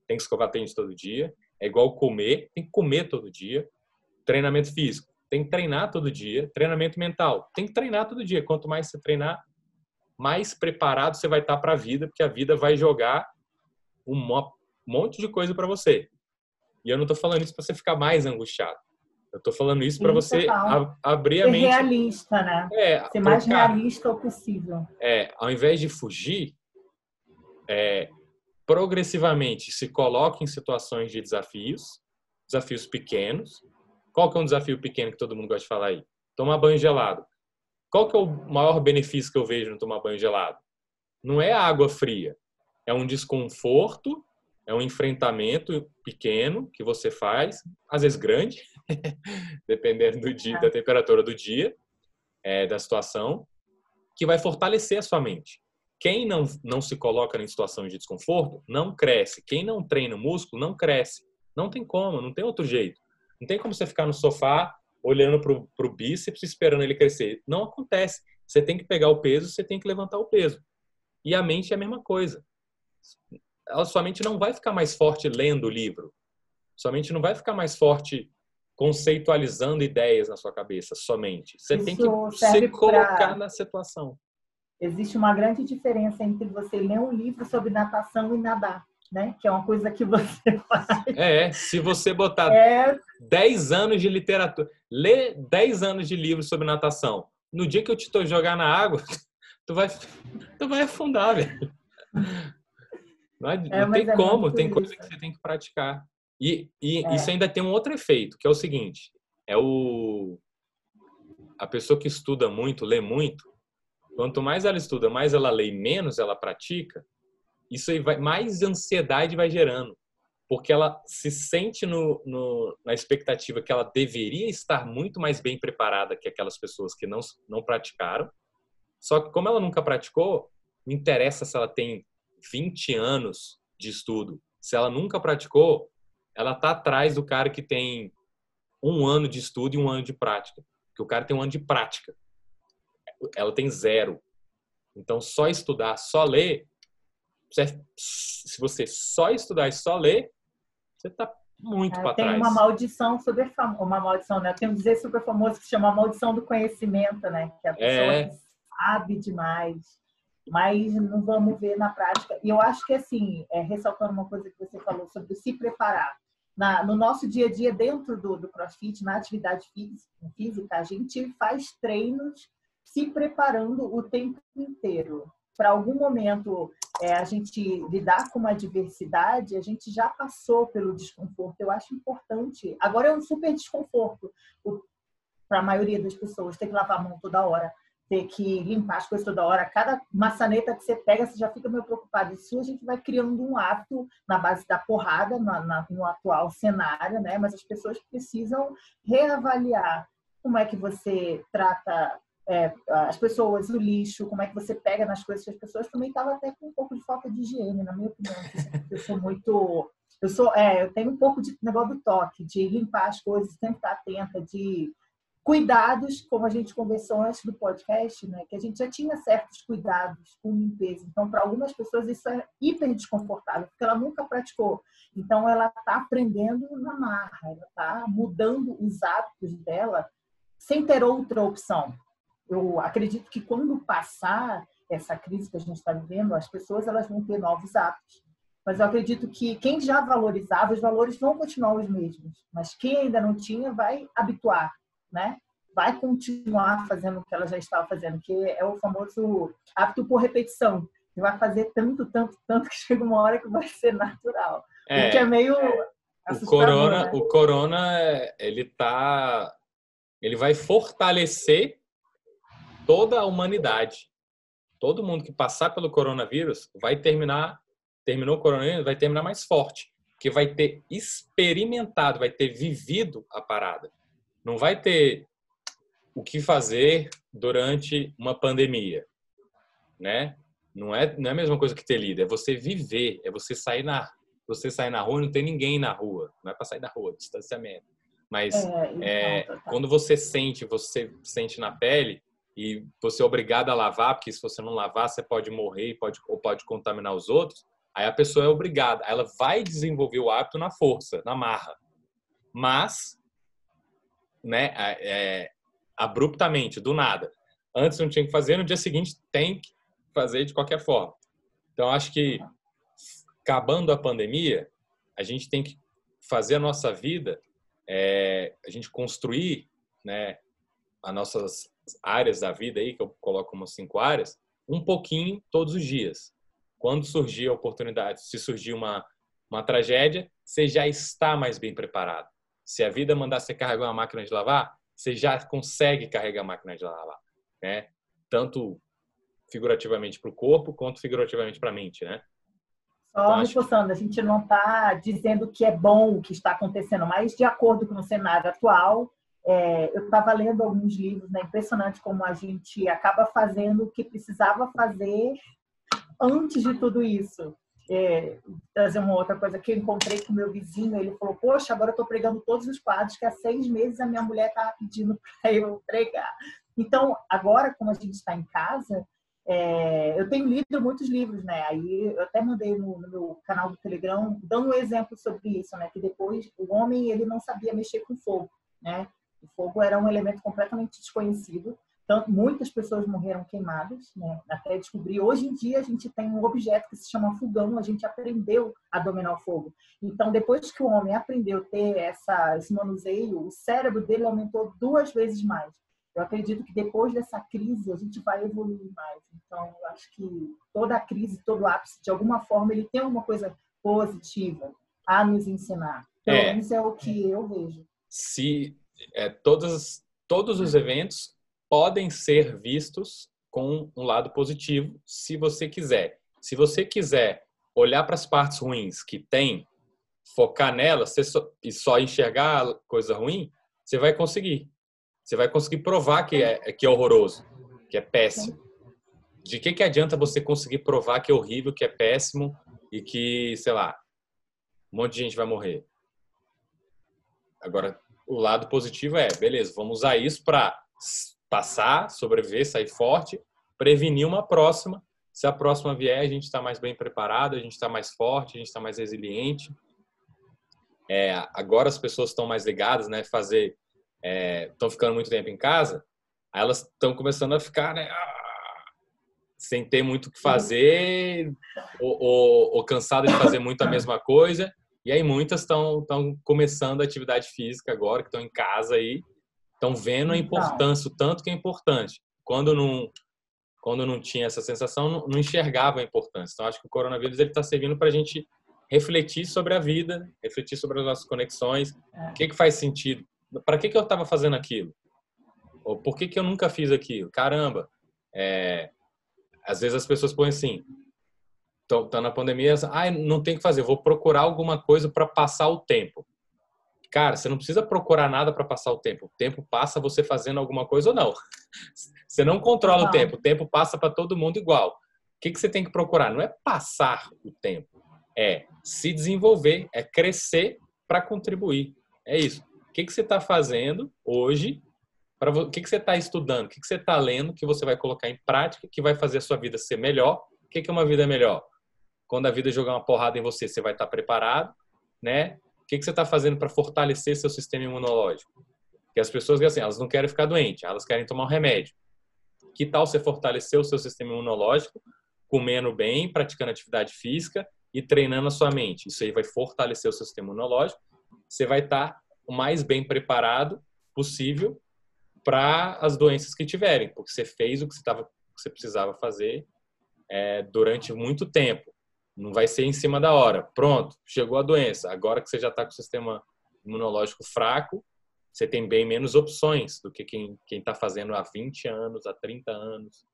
tem que escovar o dente todo dia. É igual comer, tem que comer todo dia. Treinamento físico, tem que treinar todo dia. Treinamento mental, tem que treinar todo dia. Quanto mais você treinar, mais preparado você vai estar para a vida, porque a vida vai jogar um monte de coisa para você. E eu não estou falando isso para você ficar mais angustiado. Eu estou falando isso para você a, abrir a Ser mente. realista, né? É, Ser mais realista possível. É, ao invés de fugir, é, progressivamente se coloque em situações de desafios, desafios pequenos. Qual que é um desafio pequeno que todo mundo gosta de falar aí? Tomar banho gelado. Qual que é o maior benefício que eu vejo no tomar banho gelado? Não é a água fria, é um desconforto, é um enfrentamento pequeno que você faz, às vezes grande, dependendo do dia, da temperatura do dia, é, da situação, que vai fortalecer a sua mente. Quem não, não se coloca em situação de desconforto, não cresce. Quem não treina o músculo, não cresce. Não tem como, não tem outro jeito. Não tem como você ficar no sofá olhando para o bíceps esperando ele crescer. Não acontece. Você tem que pegar o peso, você tem que levantar o peso. E a mente é a mesma coisa a sua mente não vai ficar mais forte lendo o livro. Sua mente não vai ficar mais forte conceitualizando ideias na sua cabeça somente. Você Isso tem que se colocar pra... na situação. Existe uma grande diferença entre você ler um livro sobre natação e nadar, né? Que é uma coisa que você faz. É, se você botar é... 10 anos de literatura, ler 10 anos de livro sobre natação, no dia que eu te jogar na água, tu vai, tu vai afundar, velho. Não, é, é não tem é como, tem coisa que você tem que praticar. E, e é. isso ainda tem um outro efeito, que é o seguinte: é o a pessoa que estuda muito, lê muito, quanto mais ela estuda, mais ela lê, menos ela pratica, isso aí vai mais ansiedade vai gerando, porque ela se sente no, no, na expectativa que ela deveria estar muito mais bem preparada que aquelas pessoas que não não praticaram. Só que como ela nunca praticou, não interessa se ela tem 20 anos de estudo. Se ela nunca praticou, ela tá atrás do cara que tem um ano de estudo e um ano de prática. Porque o cara tem um ano de prática. Ela tem zero. Então, só estudar, só ler, se você só estudar e só ler, você tá muito é, para trás. Tem uma maldição super famosa, uma maldição, né? Tem um dizer super famoso que se chama a maldição do conhecimento, né? Que a pessoa é. sabe demais mas não vamos ver na prática. E eu acho que, assim, é, ressaltando uma coisa que você falou sobre se preparar. Na, no nosso dia a dia, dentro do, do CrossFit, na atividade física, a gente faz treinos se preparando o tempo inteiro. Para algum momento é, a gente lidar com uma adversidade, a gente já passou pelo desconforto. Eu acho importante. Agora é um super desconforto para a maioria das pessoas ter que lavar a mão toda hora ter que limpar as coisas toda hora. Cada maçaneta que você pega, você já fica meio preocupado. Isso a gente vai criando um hábito na base da porrada na, na, no atual cenário, né? Mas as pessoas precisam reavaliar como é que você trata é, as pessoas, o lixo, como é que você pega nas coisas. As pessoas também estavam até com um pouco de falta de higiene, na minha opinião. Eu sou muito eu sou, é, eu tenho um pouco de negócio do toque, de limpar as coisas, sempre estar atenta, de cuidados, como a gente conversou antes do podcast, né, que a gente já tinha certos cuidados com limpeza. Então, para algumas pessoas isso é hiper desconfortável, porque ela nunca praticou. Então, ela está aprendendo na marra, ela está mudando os hábitos dela sem ter outra opção. Eu acredito que quando passar essa crise que a gente está vivendo, as pessoas elas vão ter novos hábitos. Mas eu acredito que quem já valorizava, os valores vão continuar os mesmos. Mas quem ainda não tinha, vai habituar né? Vai continuar fazendo o que ela já estava fazendo, que é o famoso hábito por repetição. Você vai fazer tanto, tanto, tanto que chega uma hora que vai ser natural. É, o que é meio o corona, né? o corona, ele tá, ele vai fortalecer toda a humanidade. Todo mundo que passar pelo coronavírus vai terminar, terminou o coronavírus, vai terminar mais forte, que vai ter experimentado, vai ter vivido a parada. Não vai ter o que fazer durante uma pandemia, né? Não é, não é a mesma coisa que ter lido, é você viver, é você sair na, você sair na rua e não tem ninguém na rua, não é para sair da rua, distanciamento. Mas é, é, quando você sente, você sente na pele e você é obrigado a lavar, porque se você não lavar, você pode morrer pode, ou pode contaminar os outros, aí a pessoa é obrigada, ela vai desenvolver o hábito na força, na marra. Mas né, é, abruptamente, do nada. Antes não tinha que fazer, no dia seguinte tem que fazer de qualquer forma. Então, acho que acabando a pandemia, a gente tem que fazer a nossa vida, é, a gente construir né, as nossas áreas da vida aí, que eu coloco como cinco áreas, um pouquinho todos os dias. Quando surgir a oportunidade, se surgir uma, uma tragédia, você já está mais bem preparado. Se a vida mandar você carregar uma máquina de lavar, você já consegue carregar a máquina de lavar, né? Tanto figurativamente para o corpo quanto figurativamente para a mente, né? Só então, reforçando, acho... a gente não está dizendo que é bom o que está acontecendo, mas de acordo com o cenário atual, é, eu estava lendo alguns livros, né? Impressionante como a gente acaba fazendo o que precisava fazer antes de tudo isso é, trazer uma outra coisa que eu encontrei com meu vizinho, ele falou, poxa, agora eu estou pregando todos os quadros que há seis meses a minha mulher está pedindo para eu pregar. Então, agora, como a gente está em casa, é, eu tenho lido muitos livros, né? Aí eu até mandei no, no, meu canal do Telegram dando um exemplo sobre isso, né? Que depois o homem ele não sabia mexer com fogo, né? O fogo era um elemento completamente desconhecido. Tanto, muitas pessoas morreram queimadas, né? até descobrir. Hoje em dia, a gente tem um objeto que se chama fogão, a gente aprendeu a dominar o fogo. Então, depois que o homem aprendeu a ter essa, esse manuseio, o cérebro dele aumentou duas vezes mais. eu acredito que depois dessa crise a gente vai evoluir mais. Então, eu acho que toda a crise, todo ápice, de alguma forma, ele tem uma coisa positiva a nos ensinar. Então, é, isso é o que eu vejo. Se é, todos, todos os eventos podem ser vistos com um lado positivo, se você quiser. Se você quiser olhar para as partes ruins que tem, focar nelas só, e só enxergar coisa ruim, você vai conseguir. Você vai conseguir provar que é, que é horroroso, que é péssimo. De que, que adianta você conseguir provar que é horrível, que é péssimo e que, sei lá, um monte de gente vai morrer? Agora, o lado positivo é, beleza, vamos usar isso para passar, sobreviver, sair forte, prevenir uma próxima. Se a próxima vier, a gente está mais bem preparado, a gente está mais forte, a gente está mais resiliente. É, agora as pessoas estão mais ligadas, né? Fazer, estão é, ficando muito tempo em casa, aí elas estão começando a ficar, né? Ah, sem ter muito o que fazer, ou, ou, ou de fazer muito a mesma coisa. E aí muitas estão começando a atividade física agora, que estão em casa aí, estão vendo a então. importância, o tanto que é importante. Quando não, quando não tinha essa sensação, não, não enxergava a importância. Então, acho que o coronavírus está servindo para a gente refletir sobre a vida, refletir sobre as nossas conexões, é. o que, que faz sentido, para que, que eu estava fazendo aquilo, ou por que, que eu nunca fiz aquilo. Caramba, é, às vezes as pessoas põem assim, estão na pandemia, ah, não tem que fazer, vou procurar alguma coisa para passar o tempo. Cara, você não precisa procurar nada para passar o tempo. O tempo passa você fazendo alguma coisa ou não. Você não controla o tempo. O tempo passa para todo mundo igual. O que, que você tem que procurar? Não é passar o tempo, é se desenvolver, é crescer para contribuir. É isso. O que, que você está fazendo hoje? Para o que, que você está estudando? O que, que você está lendo que você vai colocar em prática que vai fazer a sua vida ser melhor? O que, que é uma vida melhor? Quando a vida jogar uma porrada em você, você vai estar tá preparado, né? Que, que você está fazendo para fortalecer seu sistema imunológico? Porque as pessoas, assim, elas não querem ficar doentes, elas querem tomar um remédio. Que tal você fortalecer o seu sistema imunológico, comendo bem, praticando atividade física e treinando a sua mente? Isso aí vai fortalecer o seu sistema imunológico. Você vai estar tá o mais bem preparado possível para as doenças que tiverem, porque você fez o que você, tava, que você precisava fazer é, durante muito tempo. Não vai ser em cima da hora. Pronto, chegou a doença. Agora que você já está com o sistema imunológico fraco, você tem bem menos opções do que quem está fazendo há 20 anos, há 30 anos,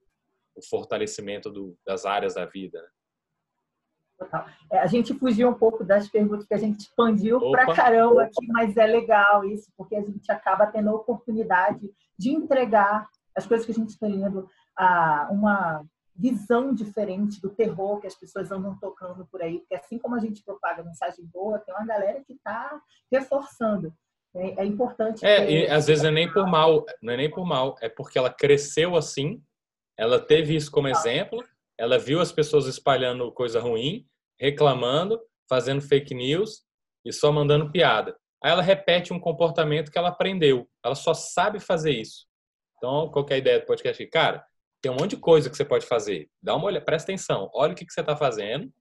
o fortalecimento do, das áreas da vida. Né? É, a gente fugiu um pouco das perguntas que a gente expandiu Opa. pra caramba aqui, mas é legal isso, porque a gente acaba tendo a oportunidade de entregar as coisas que a gente está lendo, a uma visão diferente do terror que as pessoas andam tocando por aí, porque assim como a gente propaga mensagem boa, tem uma galera que está reforçando. É, é importante. É, e às vezes não é nem por mal, não é nem por mal, é porque ela cresceu assim, ela teve isso como exemplo, ela viu as pessoas espalhando coisa ruim, reclamando, fazendo fake news e só mandando piada. Aí ela repete um comportamento que ela aprendeu. Ela só sabe fazer isso. Então, qual é ideia do podcast? Cara, tem um monte de coisa que você pode fazer. Dá uma olhada, presta atenção. Olha o que, que você está fazendo.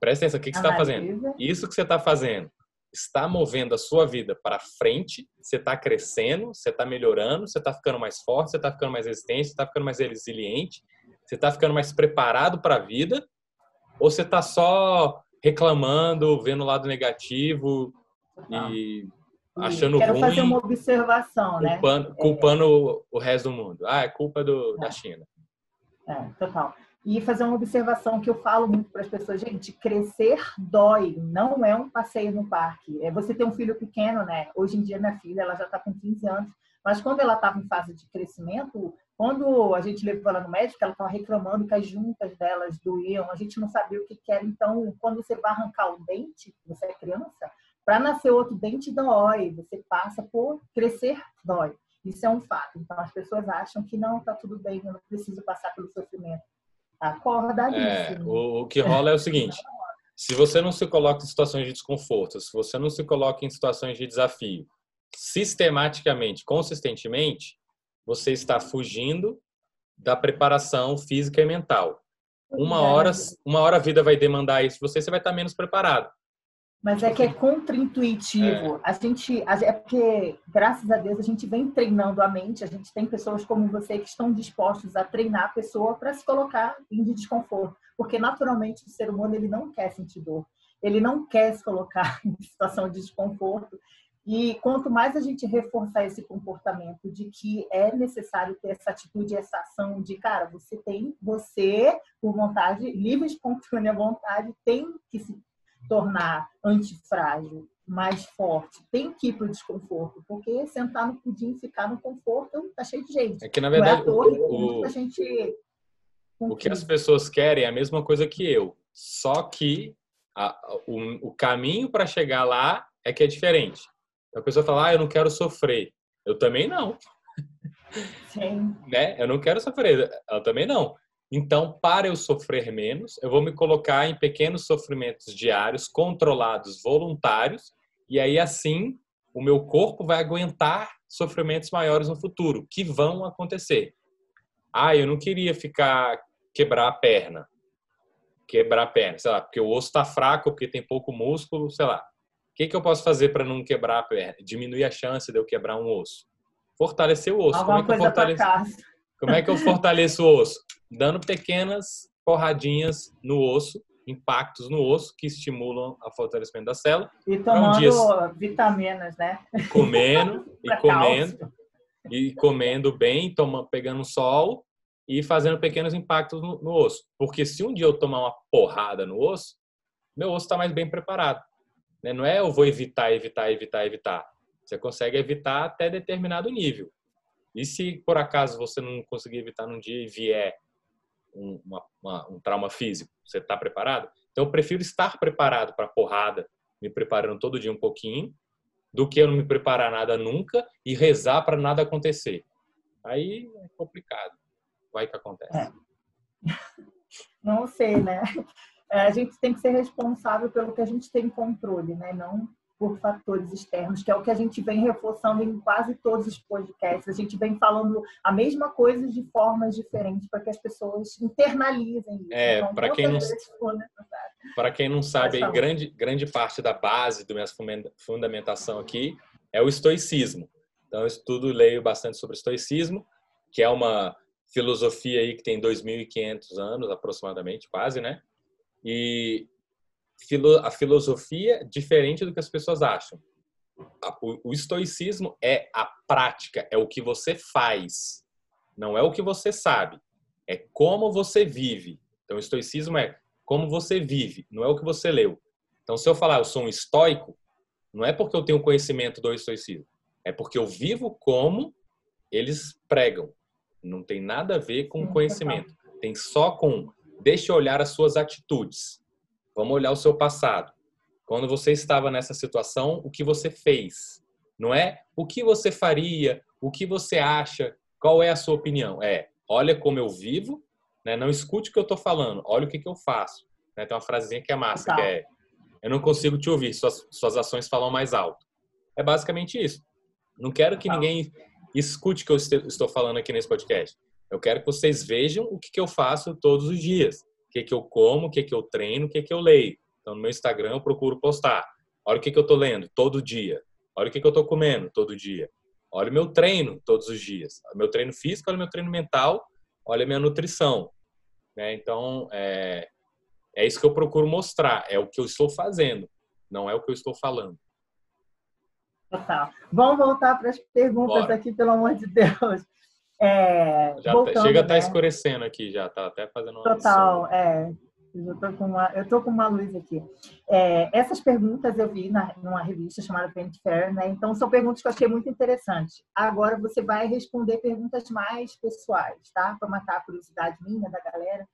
Presta atenção, o que, que você está fazendo? Isso que você está fazendo está movendo a sua vida para frente, você está crescendo, você está melhorando, você está ficando mais forte, você está ficando mais resistente, você está ficando mais resiliente, você está ficando mais preparado para a vida, ou você está só reclamando, vendo o lado negativo e achando Quero ruim. fazer uma observação, né? culpando, né? Culpando é. o resto do mundo. Ah, é culpa do, é. da China. É, total. E fazer uma observação que eu falo muito para as pessoas, gente, crescer dói, não é um passeio no parque. É você ter um filho pequeno, né? Hoje em dia minha filha, ela já está com 15 anos, mas quando ela estava em fase de crescimento, quando a gente levou ela no médico, ela estava reclamando que as juntas delas doíam, a gente não sabia o que, que era. Então, quando você vai arrancar o dente, você é criança, para nascer outro dente dói, você passa por crescer dói. Isso é um fato. Então, as pessoas acham que não, está tudo bem, eu não preciso passar pelo sofrimento. Acorda é, o, o que rola é o seguinte: se você não se coloca em situações de desconforto, se você não se coloca em situações de desafio, sistematicamente, consistentemente, você está fugindo da preparação física e mental. Uma hora, uma hora a vida vai demandar isso, você, você vai estar menos preparado. Mas é que é contraintuitivo. É. A gente, é porque, graças a Deus, a gente vem treinando a mente. A gente tem pessoas como você que estão dispostos a treinar a pessoa para se colocar em desconforto. Porque, naturalmente, o ser humano ele não quer sentir dor. Ele não quer se colocar em situação de desconforto. E quanto mais a gente reforçar esse comportamento de que é necessário ter essa atitude, essa ação de, cara, você tem, você, por vontade, livre, espontânea vontade, tem que se tornar antifrágil, mais forte, tem que ir para o desconforto, porque sentar no pudim e ficar no conforto tá cheio de gente. É que, na verdade, é o, o, a gente o que as pessoas querem é a mesma coisa que eu, só que a, o, o caminho para chegar lá é que é diferente. A pessoa fala, ah, eu não quero sofrer. Eu também não. Sim. né? Eu não quero sofrer. Eu também não. Então, para eu sofrer menos, eu vou me colocar em pequenos sofrimentos diários, controlados, voluntários, e aí assim o meu corpo vai aguentar sofrimentos maiores no futuro, que vão acontecer. Ah, eu não queria ficar quebrar a perna. Quebrar a perna, sei lá, porque o osso está fraco, porque tem pouco músculo, sei lá que, que eu posso fazer para não quebrar a perna? Diminuir a chance de eu quebrar um osso. Fortalecer o osso. Alguma Como é, que eu fortaleço? Como é que eu fortaleço o osso? Dando pequenas porradinhas no osso, impactos no osso que estimulam o fortalecimento da célula. E tomando vitaminas, né? Comendo e comendo. E comendo bem, toma, pegando sol e fazendo pequenos impactos no, no osso. Porque se um dia eu tomar uma porrada no osso, meu osso está mais bem preparado. Né? Não é eu vou evitar, evitar, evitar, evitar. Você consegue evitar até determinado nível. E se por acaso você não conseguir evitar num dia e vier um, uma, uma, um trauma físico, você está preparado? Então eu prefiro estar preparado para porrada, me preparando todo dia um pouquinho, do que eu não me preparar nada nunca e rezar para nada acontecer. Aí é complicado. Vai que acontece. É. Não sei, né? A gente tem que ser responsável pelo que a gente tem controle, né? Não por fatores externos, que é o que a gente vem reforçando em quase todos os podcasts. A gente vem falando a mesma coisa de formas diferentes para que as pessoas internalizem isso. É, então, para quem não para quem não sabe, grande grande parte da base do minha fundamentação aqui é o estoicismo. Então eu estudo, leio bastante sobre estoicismo, que é uma filosofia aí que tem 2.500 anos aproximadamente, quase, né? E a filosofia diferente do que as pessoas acham. O estoicismo é a prática, é o que você faz, não é o que você sabe, é como você vive. Então, o estoicismo é como você vive, não é o que você leu. Então, se eu falar eu sou um estoico, não é porque eu tenho conhecimento do estoicismo, é porque eu vivo como eles pregam. Não tem nada a ver com conhecimento, tem só com Deixe olhar as suas atitudes. Vamos olhar o seu passado. Quando você estava nessa situação, o que você fez? Não é o que você faria, o que você acha, qual é a sua opinião. É, olha como eu vivo, né? não escute o que eu estou falando, olha o que, que eu faço. Né? Tem uma frasezinha que é massa, tá. que é eu não consigo te ouvir, suas, suas ações falam mais alto. É basicamente isso. Não quero que tá. ninguém escute o que eu estou falando aqui nesse podcast. Eu quero que vocês vejam o que, que eu faço todos os dias. O que, que eu como, o que, que eu treino, o que, que eu leio. Então, no meu Instagram, eu procuro postar. Olha o que, que eu estou lendo todo dia. Olha o que, que eu estou comendo todo dia. Olha o meu treino todos os dias. O meu treino físico, olha o meu treino mental, olha a minha nutrição. Né? Então, é, é isso que eu procuro mostrar. É o que eu estou fazendo, não é o que eu estou falando. Total. Vamos voltar para as perguntas Bora. aqui, pelo amor de Deus. É, já tá, voltando, chega a estar tá né? escurecendo aqui, já tá até fazendo uma Total, é. Eu tô com uma, eu tô com uma luz aqui. É, essas perguntas eu vi na, numa revista chamada Paint Fair, né? Então são perguntas que eu achei muito interessantes. Agora você vai responder perguntas mais pessoais, tá? Para matar a curiosidade minha da galera.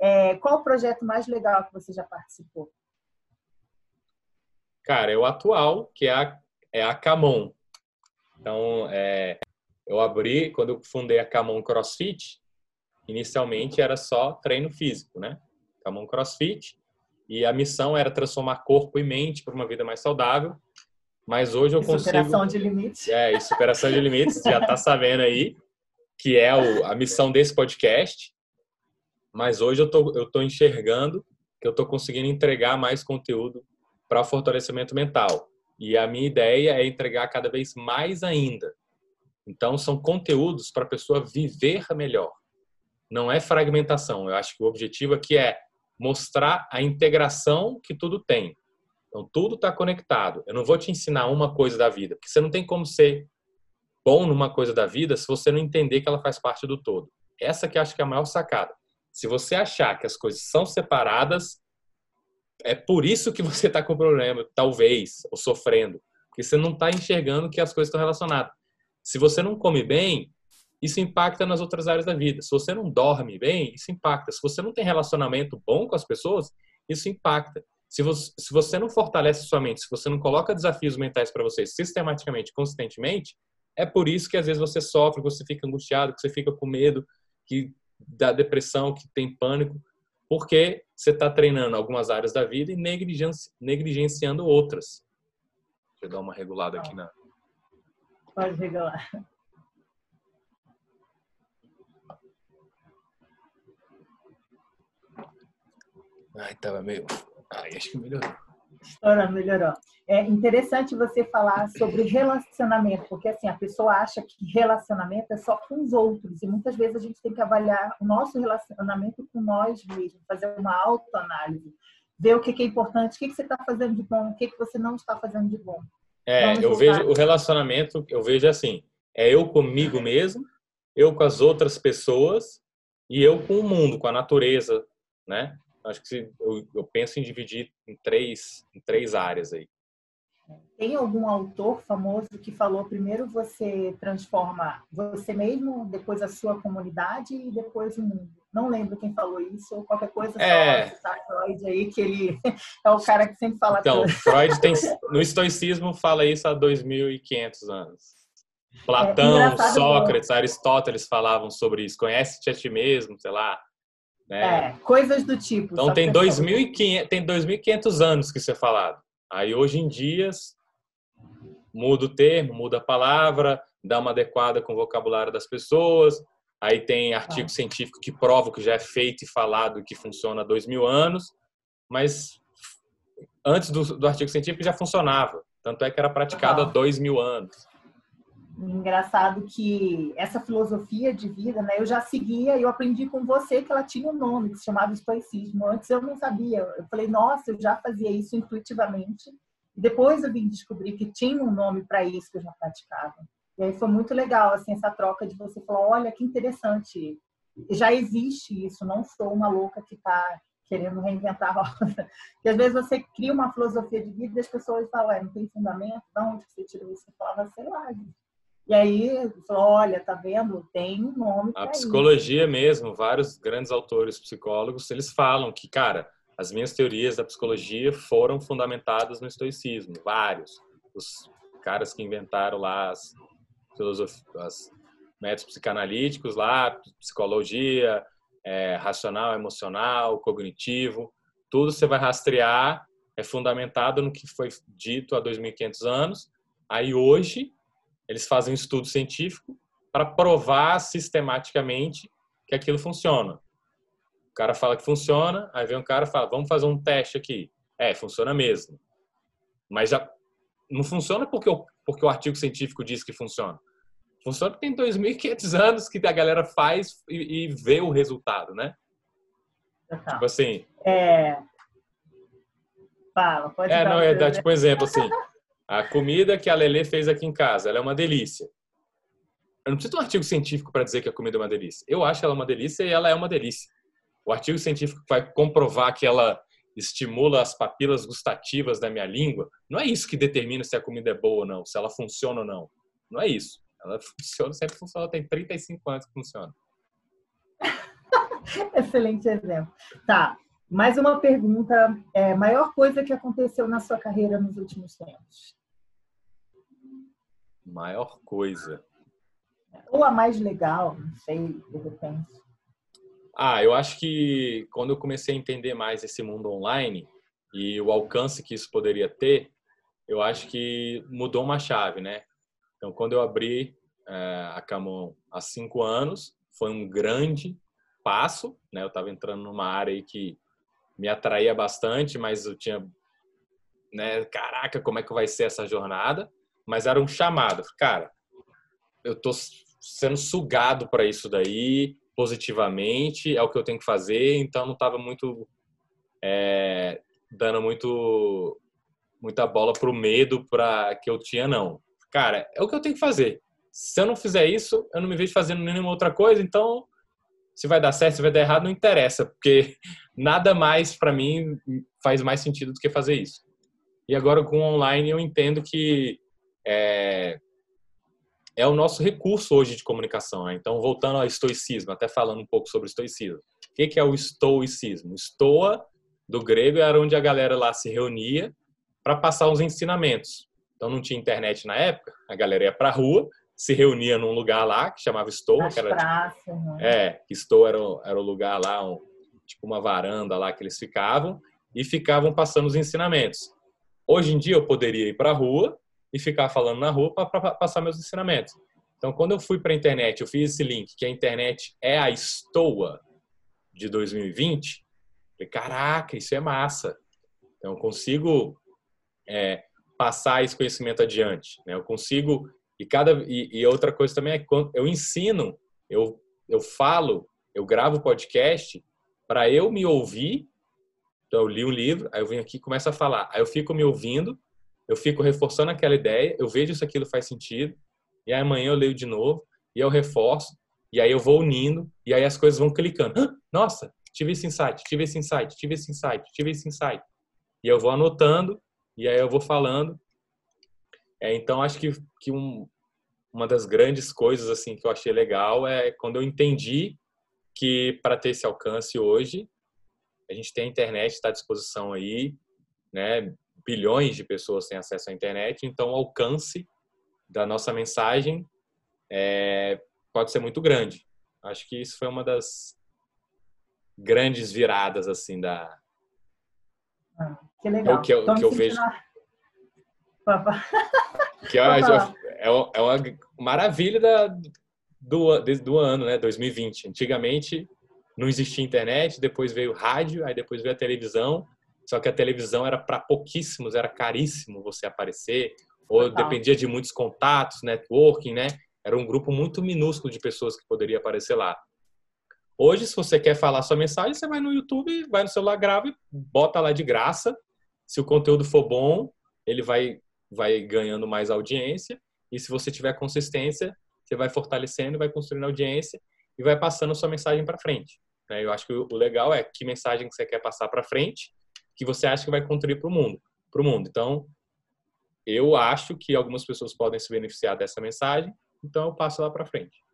É, qual o projeto mais legal que você já participou? Cara, é o atual, que é a, é a Camon. Então, é, eu abri, quando eu fundei a Camon CrossFit, inicialmente era só treino físico, né? Camon CrossFit. E a missão era transformar corpo e mente para uma vida mais saudável. Mas hoje eu e consigo. Superação de limites. É, superação de limites, já está sabendo aí, que é o, a missão desse podcast. Mas hoje eu tô, eu tô enxergando que eu tô conseguindo entregar mais conteúdo para fortalecimento mental. E a minha ideia é entregar cada vez mais ainda. Então, são conteúdos para a pessoa viver melhor. Não é fragmentação. Eu acho que o objetivo aqui é mostrar a integração que tudo tem. Então, tudo está conectado. Eu não vou te ensinar uma coisa da vida, porque você não tem como ser bom numa coisa da vida se você não entender que ela faz parte do todo. Essa que eu acho que é a maior sacada. Se você achar que as coisas são separadas, é por isso que você está com problema, talvez, ou sofrendo. Porque você não está enxergando que as coisas estão relacionadas. Se você não come bem, isso impacta nas outras áreas da vida. Se você não dorme bem, isso impacta. Se você não tem relacionamento bom com as pessoas, isso impacta. Se você, se você não fortalece sua mente, se você não coloca desafios mentais para você sistematicamente, consistentemente, é por isso que às vezes você sofre, que você fica angustiado, que você fica com medo, que dá depressão, que tem pânico, porque você está treinando algumas áreas da vida e negligenci negligenciando outras. Deixa eu dar uma regulada aqui na. Pode regular. Ai, tava meio. Ai, acho que melhorou. Estourando, melhorou. É interessante você falar sobre relacionamento, porque assim, a pessoa acha que relacionamento é só com os outros, e muitas vezes a gente tem que avaliar o nosso relacionamento com nós mesmos, fazer uma autoanálise, ver o que é importante, o que você está fazendo de bom, o que você não está fazendo de bom. É, Vamos eu vejo o relacionamento, eu vejo assim, é eu comigo mesmo, eu com as outras pessoas e eu com o mundo, com a natureza, né? Acho que eu, eu penso em dividir em três, em três áreas aí. Tem algum autor famoso que falou primeiro você transforma você mesmo, depois a sua comunidade e depois o mundo? Não lembro quem falou isso, ou qualquer coisa, é... só citar Freud aí, que ele é o cara que sempre fala Então, tudo. Freud tem, no estoicismo fala isso há 2.500 anos. Platão, é, Sócrates, Aristóteles falavam sobre isso. Conhece-te a ti mesmo, sei lá. Né? É, coisas do tipo. Então tem 2.500, tem 2.500 anos que isso é falado. Aí hoje em dia muda o termo, muda a palavra, dá uma adequada com o vocabulário das pessoas. Aí tem artigo ah. científico que prova que já é feito e falado e que funciona há dois mil anos, mas antes do, do artigo científico já funcionava. Tanto é que era praticado ah. há dois mil anos. Engraçado que essa filosofia de vida, né, eu já seguia eu aprendi com você que ela tinha um nome que se chamava estoicismo. Antes eu não sabia. Eu falei, nossa, eu já fazia isso intuitivamente. Depois eu vim descobrir que tinha um nome para isso que eu já praticava. E aí foi muito legal assim essa troca de você falar, olha que interessante, já existe isso, não sou uma louca que está querendo reinventar a roda. Porque às vezes você cria uma filosofia de vida e as pessoas falam, não tem fundamento, de onde você tirou isso? Você falava, sei lá, e aí, olha, tá vendo? Tem um nome. A psicologia isso. mesmo, vários grandes autores psicólogos, eles falam que, cara, as minhas teorias da psicologia foram fundamentadas no estoicismo, vários. Os caras que inventaram lá as métodos psicanalíticos lá, psicologia, é, racional, emocional, cognitivo, tudo você vai rastrear, é fundamentado no que foi dito há 2.500 anos. Aí hoje eles fazem um estudo científico para provar sistematicamente que aquilo funciona. O cara fala que funciona, aí vem um cara e fala, vamos fazer um teste aqui. É, funciona mesmo. Mas já não funciona porque o, porque o artigo científico diz que funciona. Funciona porque tem 2.500 anos que a galera faz e, e vê o resultado, né? Tá. Tipo assim... É... Fala, pode É, não, é dar tipo um exemplo assim. A comida que a Lele fez aqui em casa, ela é uma delícia. Eu não preciso de um artigo científico para dizer que a comida é uma delícia. Eu acho ela uma delícia e ela é uma delícia. O artigo científico vai comprovar que ela estimula as papilas gustativas da minha língua. Não é isso que determina se a comida é boa ou não, se ela funciona ou não. Não é isso. Ela funciona, sempre funciona, tem 35 anos que funciona. Excelente exemplo. Tá. Mais uma pergunta. É, maior coisa que aconteceu na sua carreira nos últimos tempos? Maior coisa. Ou a mais legal, não sei, de repente. Ah, eu acho que quando eu comecei a entender mais esse mundo online e o alcance que isso poderia ter, eu acho que mudou uma chave, né? Então, quando eu abri é, a Camon há cinco anos, foi um grande passo, né? Eu estava entrando numa área que me atraía bastante, mas eu tinha né? Caraca, como é que vai ser essa jornada? Mas era um chamado. Cara, eu tô sendo sugado para isso daí positivamente, é o que eu tenho que fazer, então não estava muito é, dando muito muita bola pro medo para que eu tinha não. Cara, é o que eu tenho que fazer. Se eu não fizer isso, eu não me vejo fazendo nenhuma outra coisa, então se vai dar certo, se vai dar errado, não interessa, porque nada mais para mim faz mais sentido do que fazer isso. E agora com o online eu entendo que é, é o nosso recurso hoje de comunicação. Né? Então, voltando ao estoicismo, até falando um pouco sobre o estoicismo. O que é o estoicismo? Estoa, do grego, era onde a galera lá se reunia para passar os ensinamentos. Então, não tinha internet na época, a galera ia para a rua, se reunia num lugar lá que chamava Estoa. que era, praças, tipo, né? É, Estoa era, era o lugar lá, um, tipo uma varanda lá que eles ficavam, e ficavam passando os ensinamentos. Hoje em dia eu poderia ir para a rua e ficar falando na rua para passar meus ensinamentos. Então, quando eu fui para a internet, eu fiz esse link que a internet é a estoa de 2020. Falei, caraca, isso é massa. Então, eu consigo é, passar esse conhecimento adiante. Né? Eu consigo e cada e, e, outra coisa também é que eu ensino, eu eu falo, eu gravo podcast para eu me ouvir. Então, eu li um livro, aí eu venho aqui e começo a falar. Aí eu fico me ouvindo eu fico reforçando aquela ideia, eu vejo se aquilo faz sentido, e aí amanhã eu leio de novo, e eu reforço, e aí eu vou unindo, e aí as coisas vão clicando. Ah, nossa, tive esse insight, tive esse insight, tive esse insight, tive esse insight. E eu vou anotando, e aí eu vou falando. É, então, acho que, que um, uma das grandes coisas assim que eu achei legal é quando eu entendi que para ter esse alcance hoje, a gente tem a internet, está à disposição aí, né? Bilhões de pessoas têm acesso à internet, então o alcance da nossa mensagem é, pode ser muito grande. Acho que isso foi uma das grandes viradas assim da ah, que legal. que eu, que eu vejo que é, é, é uma maravilha da, do, do ano, né? 2020. Antigamente não existia internet, depois veio rádio, aí depois veio a televisão, só que a televisão era para pouquíssimos, era caríssimo você aparecer, ou dependia de muitos contatos, networking, né? Era um grupo muito minúsculo de pessoas que poderia aparecer lá. Hoje, se você quer falar sua mensagem, você vai no YouTube, vai no celular, grava e bota lá de graça. Se o conteúdo for bom, ele vai, vai ganhando mais audiência. E se você tiver consistência, você vai fortalecendo, vai construindo audiência e vai passando sua mensagem para frente. Né? Eu acho que o legal é que mensagem que você quer passar para frente que você acha que vai contribuir para o mundo, para o mundo. Então, eu acho que algumas pessoas podem se beneficiar dessa mensagem, então eu passo lá para frente.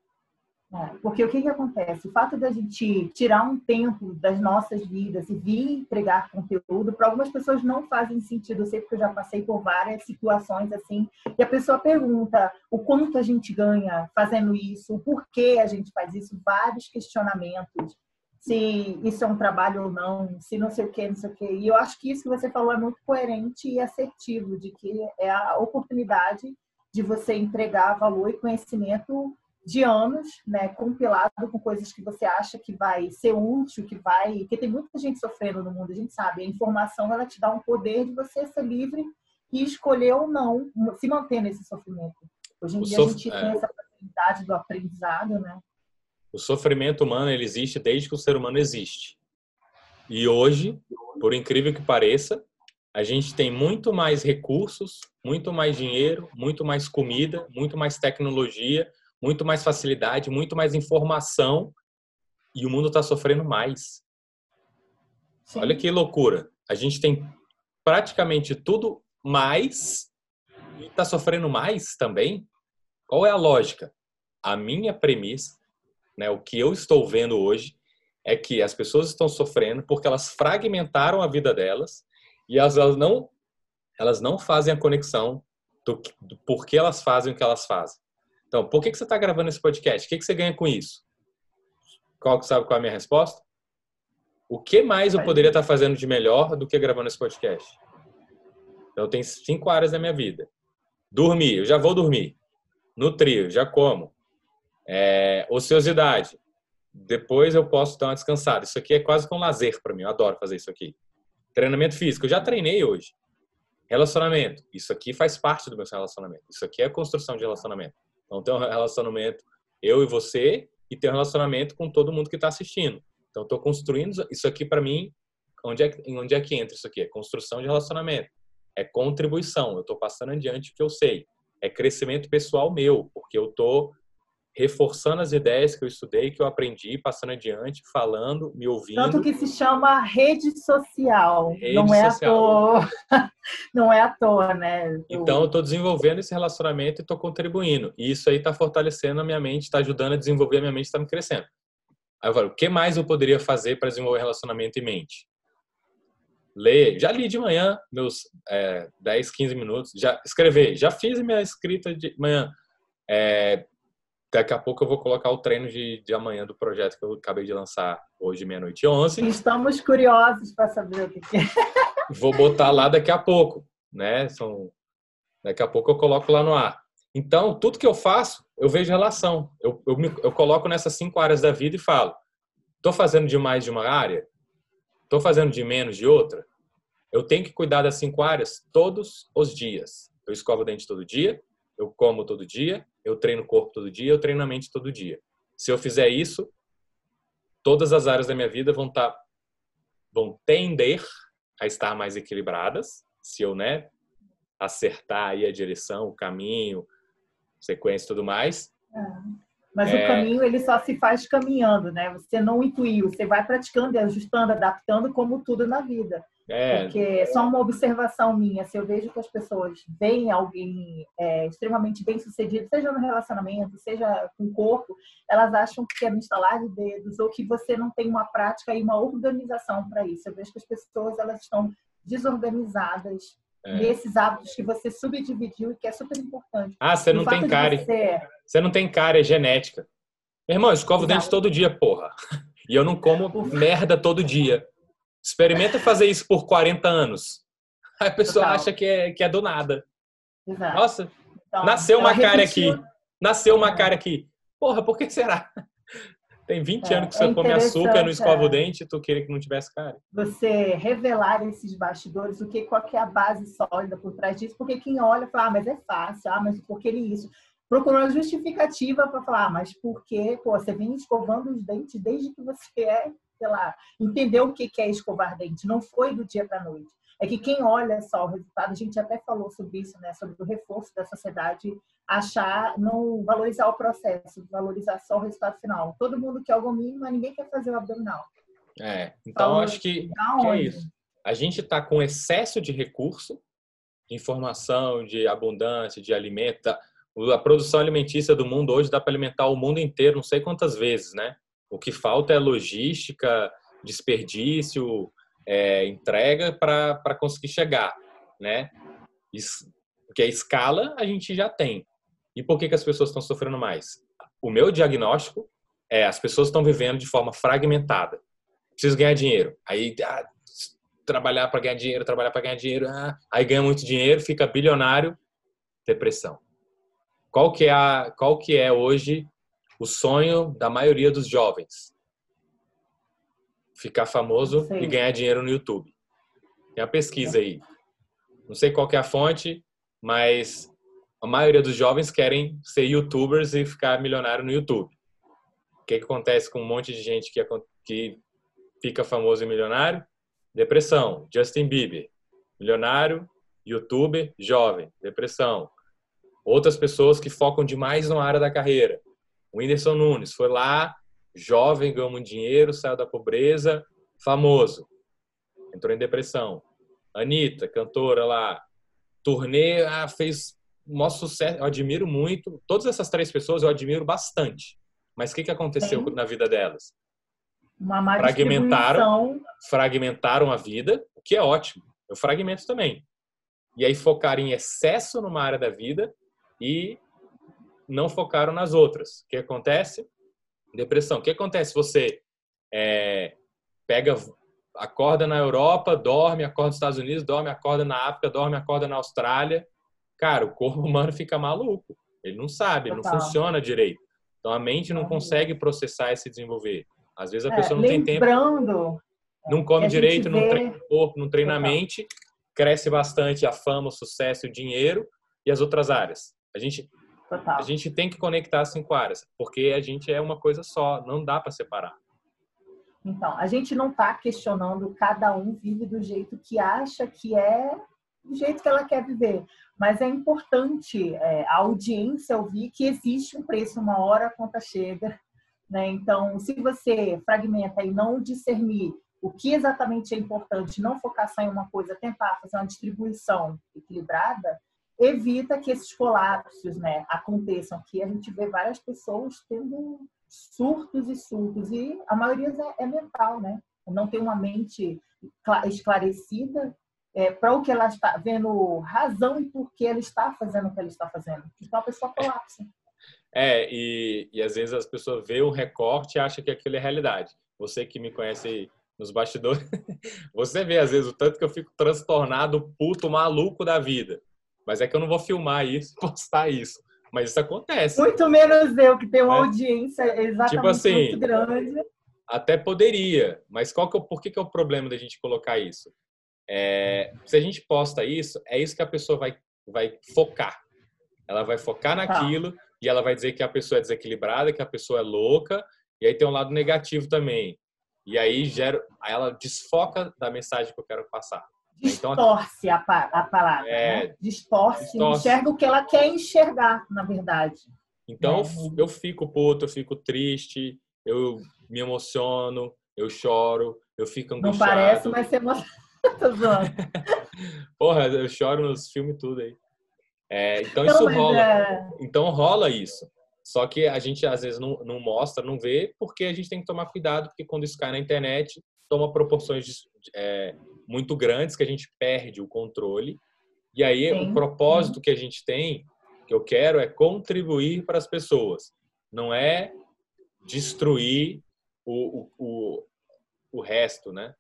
É, porque o que, que acontece? O fato da gente tirar um tempo das nossas vidas e vir entregar conteúdo, para algumas pessoas não fazem sentido. Eu sei porque eu já passei por várias situações assim, e a pessoa pergunta o quanto a gente ganha fazendo isso, o porquê a gente faz isso, vários questionamentos se isso é um trabalho ou não, se não sei o que, não sei o que. E eu acho que isso que você falou é muito coerente e assertivo, de que é a oportunidade de você entregar valor e conhecimento de anos, né, compilado com coisas que você acha que vai ser útil, que vai, porque tem muita gente sofrendo no mundo, a gente sabe, a informação ela te dá um poder de você ser livre e escolher ou não se manter nesse sofrimento. Hoje em o dia sof... a gente tem é. essa possibilidade do aprendizado, né? O sofrimento humano ele existe desde que o ser humano existe. E hoje, por incrível que pareça, a gente tem muito mais recursos, muito mais dinheiro, muito mais comida, muito mais tecnologia, muito mais facilidade, muito mais informação e o mundo está sofrendo mais. Sim. Olha que loucura. A gente tem praticamente tudo mais e está sofrendo mais também. Qual é a lógica? A minha premissa né? O que eu estou vendo hoje é que as pessoas estão sofrendo porque elas fragmentaram a vida delas e elas, elas não elas não fazem a conexão do, do porquê elas fazem o que elas fazem. Então, por que, que você está gravando esse podcast? O que, que você ganha com isso? Qual sabe qual é a minha resposta? O que mais eu poderia estar fazendo de melhor do que gravando esse podcast? Então, tem cinco áreas da minha vida. Dormir, eu já vou dormir. Nutrir, já como. É, ociosidade. Depois eu posso dar uma descansada. Isso aqui é quase com um lazer para mim. Eu adoro fazer isso aqui. Treinamento físico. Eu já treinei hoje. Relacionamento. Isso aqui faz parte do meu relacionamento. Isso aqui é construção de relacionamento. Então, tem um relacionamento eu e você e tem um relacionamento com todo mundo que está assistindo. Então, estou construindo isso aqui para mim. Onde é, onde é que entra isso aqui? É construção de relacionamento. É contribuição. Eu estou passando adiante o que eu sei. É crescimento pessoal meu, porque eu estou reforçando as ideias que eu estudei, que eu aprendi, passando adiante, falando, me ouvindo. Tanto que se chama rede social. Rede não é social. à toa. não é à toa, né? Então, eu estou desenvolvendo esse relacionamento e estou contribuindo. E isso aí está fortalecendo a minha mente, está ajudando a desenvolver a minha mente, está me crescendo. Aí eu falo, o que mais eu poderia fazer para desenvolver relacionamento e mente? Ler, já li de manhã, meus é, 10, 15 minutos, já escrever, já fiz minha escrita de manhã. É, Daqui a pouco eu vou colocar o treino de, de amanhã do projeto que eu acabei de lançar hoje, meia-noite e onze. Estamos curiosos para saber o que é. Vou botar lá daqui a pouco, né? São... Daqui a pouco eu coloco lá no ar. Então, tudo que eu faço, eu vejo relação. Eu, eu, me, eu coloco nessas cinco áreas da vida e falo: estou fazendo demais de uma área? Estou fazendo de menos de outra? Eu tenho que cuidar das cinco áreas todos os dias. Eu escovo o dente todo dia, eu como todo dia, eu treino o corpo todo dia, eu treino a mente todo dia. Se eu fizer isso, todas as áreas da minha vida vão estar tá, vão tender a estar mais equilibradas, se eu, né, acertar aí a direção, o caminho, sequência e tudo mais. É. Mas é... o caminho ele só se faz caminhando, né? Você não intuiu, você vai praticando, ajustando, adaptando como tudo na vida. É. Porque só uma observação minha, se eu vejo que as pessoas veem alguém é, extremamente bem sucedido, seja no relacionamento, seja com o corpo, elas acham que é no instalar de dedos ou que você não tem uma prática e uma organização para isso. Eu vejo que as pessoas elas estão desorganizadas é. nesses hábitos que você subdividiu e que é super importante. Ah, você não tem cara. Você... você... não tem cara, é genética. Meu irmão, eu escovo o dente todo dia, porra. E eu não como merda todo dia. Experimenta fazer isso por 40 anos. Aí a pessoa Total. acha que é, que é do nada. Exato. Nossa, então, nasceu uma cara aqui. Nasceu uma cara aqui. Porra, por que será? Tem 20 é, anos que você é come açúcar no escova o é. dente e tu queria que não tivesse cara. Você revelar esses bastidores, o que, qual que é a base sólida por trás disso, porque quem olha fala, ah, mas é fácil, ah, mas por que ele isso? Procurou justificativa para falar, ah, mas por que, pô, você vem escovando os dentes desde que você é sei lá, entender o que é escovar dente. Não foi do dia para a noite. É que quem olha só o resultado, a gente até falou sobre isso, né? Sobre o reforço da sociedade achar, não valorizar o processo, valorizar só o resultado final. Todo mundo quer algo mínimo, mas ninguém quer fazer o abdominal. É, então acho que, que é isso. A gente está com excesso de recurso, de informação, de abundância, de alimento. A produção alimentícia do mundo hoje dá para alimentar o mundo inteiro, não sei quantas vezes, né? O que falta é logística, desperdício, é, entrega para conseguir chegar, né? Porque a escala a gente já tem. E por que, que as pessoas estão sofrendo mais? O meu diagnóstico é as pessoas estão vivendo de forma fragmentada. Preciso ganhar dinheiro. Aí ah, trabalhar para ganhar dinheiro, trabalhar para ganhar dinheiro, ah, aí ganha muito dinheiro, fica bilionário, depressão. Qual que é a, qual que é hoje o sonho da maioria dos jovens. Ficar famoso Sim. e ganhar dinheiro no YouTube. Tem a pesquisa aí. Não sei qual é a fonte, mas a maioria dos jovens querem ser youtubers e ficar milionário no YouTube. O que, que acontece com um monte de gente que, que fica famoso e milionário? Depressão. Justin Bieber. Milionário, youtuber, jovem. Depressão. Outras pessoas que focam demais na área da carreira. O Whindersson Nunes foi lá, jovem, ganhou muito dinheiro, saiu da pobreza, famoso. Entrou em depressão. Anitta, cantora lá, turnê, ah, fez maior sucesso. Eu admiro muito. Todas essas três pessoas eu admiro bastante. Mas o que, que aconteceu Sim. na vida delas? Uma má fragmentaram, fragmentaram a vida, o que é ótimo. Eu fragmento também. E aí focaram em excesso numa área da vida e não focaram nas outras. O que acontece? Depressão. O que acontece? Você é, pega, acorda na Europa, dorme, acorda nos Estados Unidos, dorme, acorda na África, dorme, acorda na Austrália. Cara, o corpo humano fica maluco. Ele não sabe, não funciona direito. Então a mente não consegue processar e se desenvolver. Às vezes a é, pessoa não tem tempo. Não come direito, vê... não treina o corpo, não treina a mente. cresce bastante a fama, o sucesso, o dinheiro e as outras áreas. A gente Total. a gente tem que conectar as cinco áreas, porque a gente é uma coisa só, não dá para separar. Então, a gente não está questionando, cada um vive do jeito que acha que é do jeito que ela quer viver. Mas é importante é, a audiência ouvir que existe um preço, uma hora a conta chega. Né? Então, se você fragmenta e não discernir o que exatamente é importante, não focar só em uma coisa, tentar fazer uma distribuição equilibrada, evita que esses colapsos né, aconteçam. Que a gente vê várias pessoas tendo surtos e surtos, e a maioria é, é mental, né? Não tem uma mente esclarecida é, para o que ela está vendo razão e por que ela está fazendo o que ela está fazendo. Então a pessoa colapsa. É, e, e às vezes as pessoas veem o recorte e acham que aquilo é realidade. Você que me conhece nos bastidores, você vê às vezes o tanto que eu fico transtornado, puto, maluco da vida. Mas é que eu não vou filmar isso, postar isso. Mas isso acontece. Muito menos eu, que tenho uma é. audiência exatamente tipo assim, muito grande. Até poderia, mas qual que é, por que, que é o problema da gente colocar isso? É, se a gente posta isso, é isso que a pessoa vai, vai focar. Ela vai focar tá. naquilo tá. e ela vai dizer que a pessoa é desequilibrada, que a pessoa é louca, e aí tem um lado negativo também. E aí gera, ela desfoca da mensagem que eu quero passar. Então, distorce então, a, a palavra, é, né? distorce, distorce, enxerga o que ela quer enxergar, na verdade. Então é. eu fico puto, eu fico triste, eu me emociono, eu choro, eu fico angustiado. Não parece, mas você emociona. Porra, eu choro nos filmes tudo aí. É, então isso rola. É... Então rola isso. Só que a gente às vezes não, não mostra, não vê, porque a gente tem que tomar cuidado, porque quando isso cai na internet, toma proporções de, é, muito grandes que a gente perde o controle. E aí Sim. o propósito que a gente tem, que eu quero, é contribuir para as pessoas. Não é destruir o, o, o, o resto, né?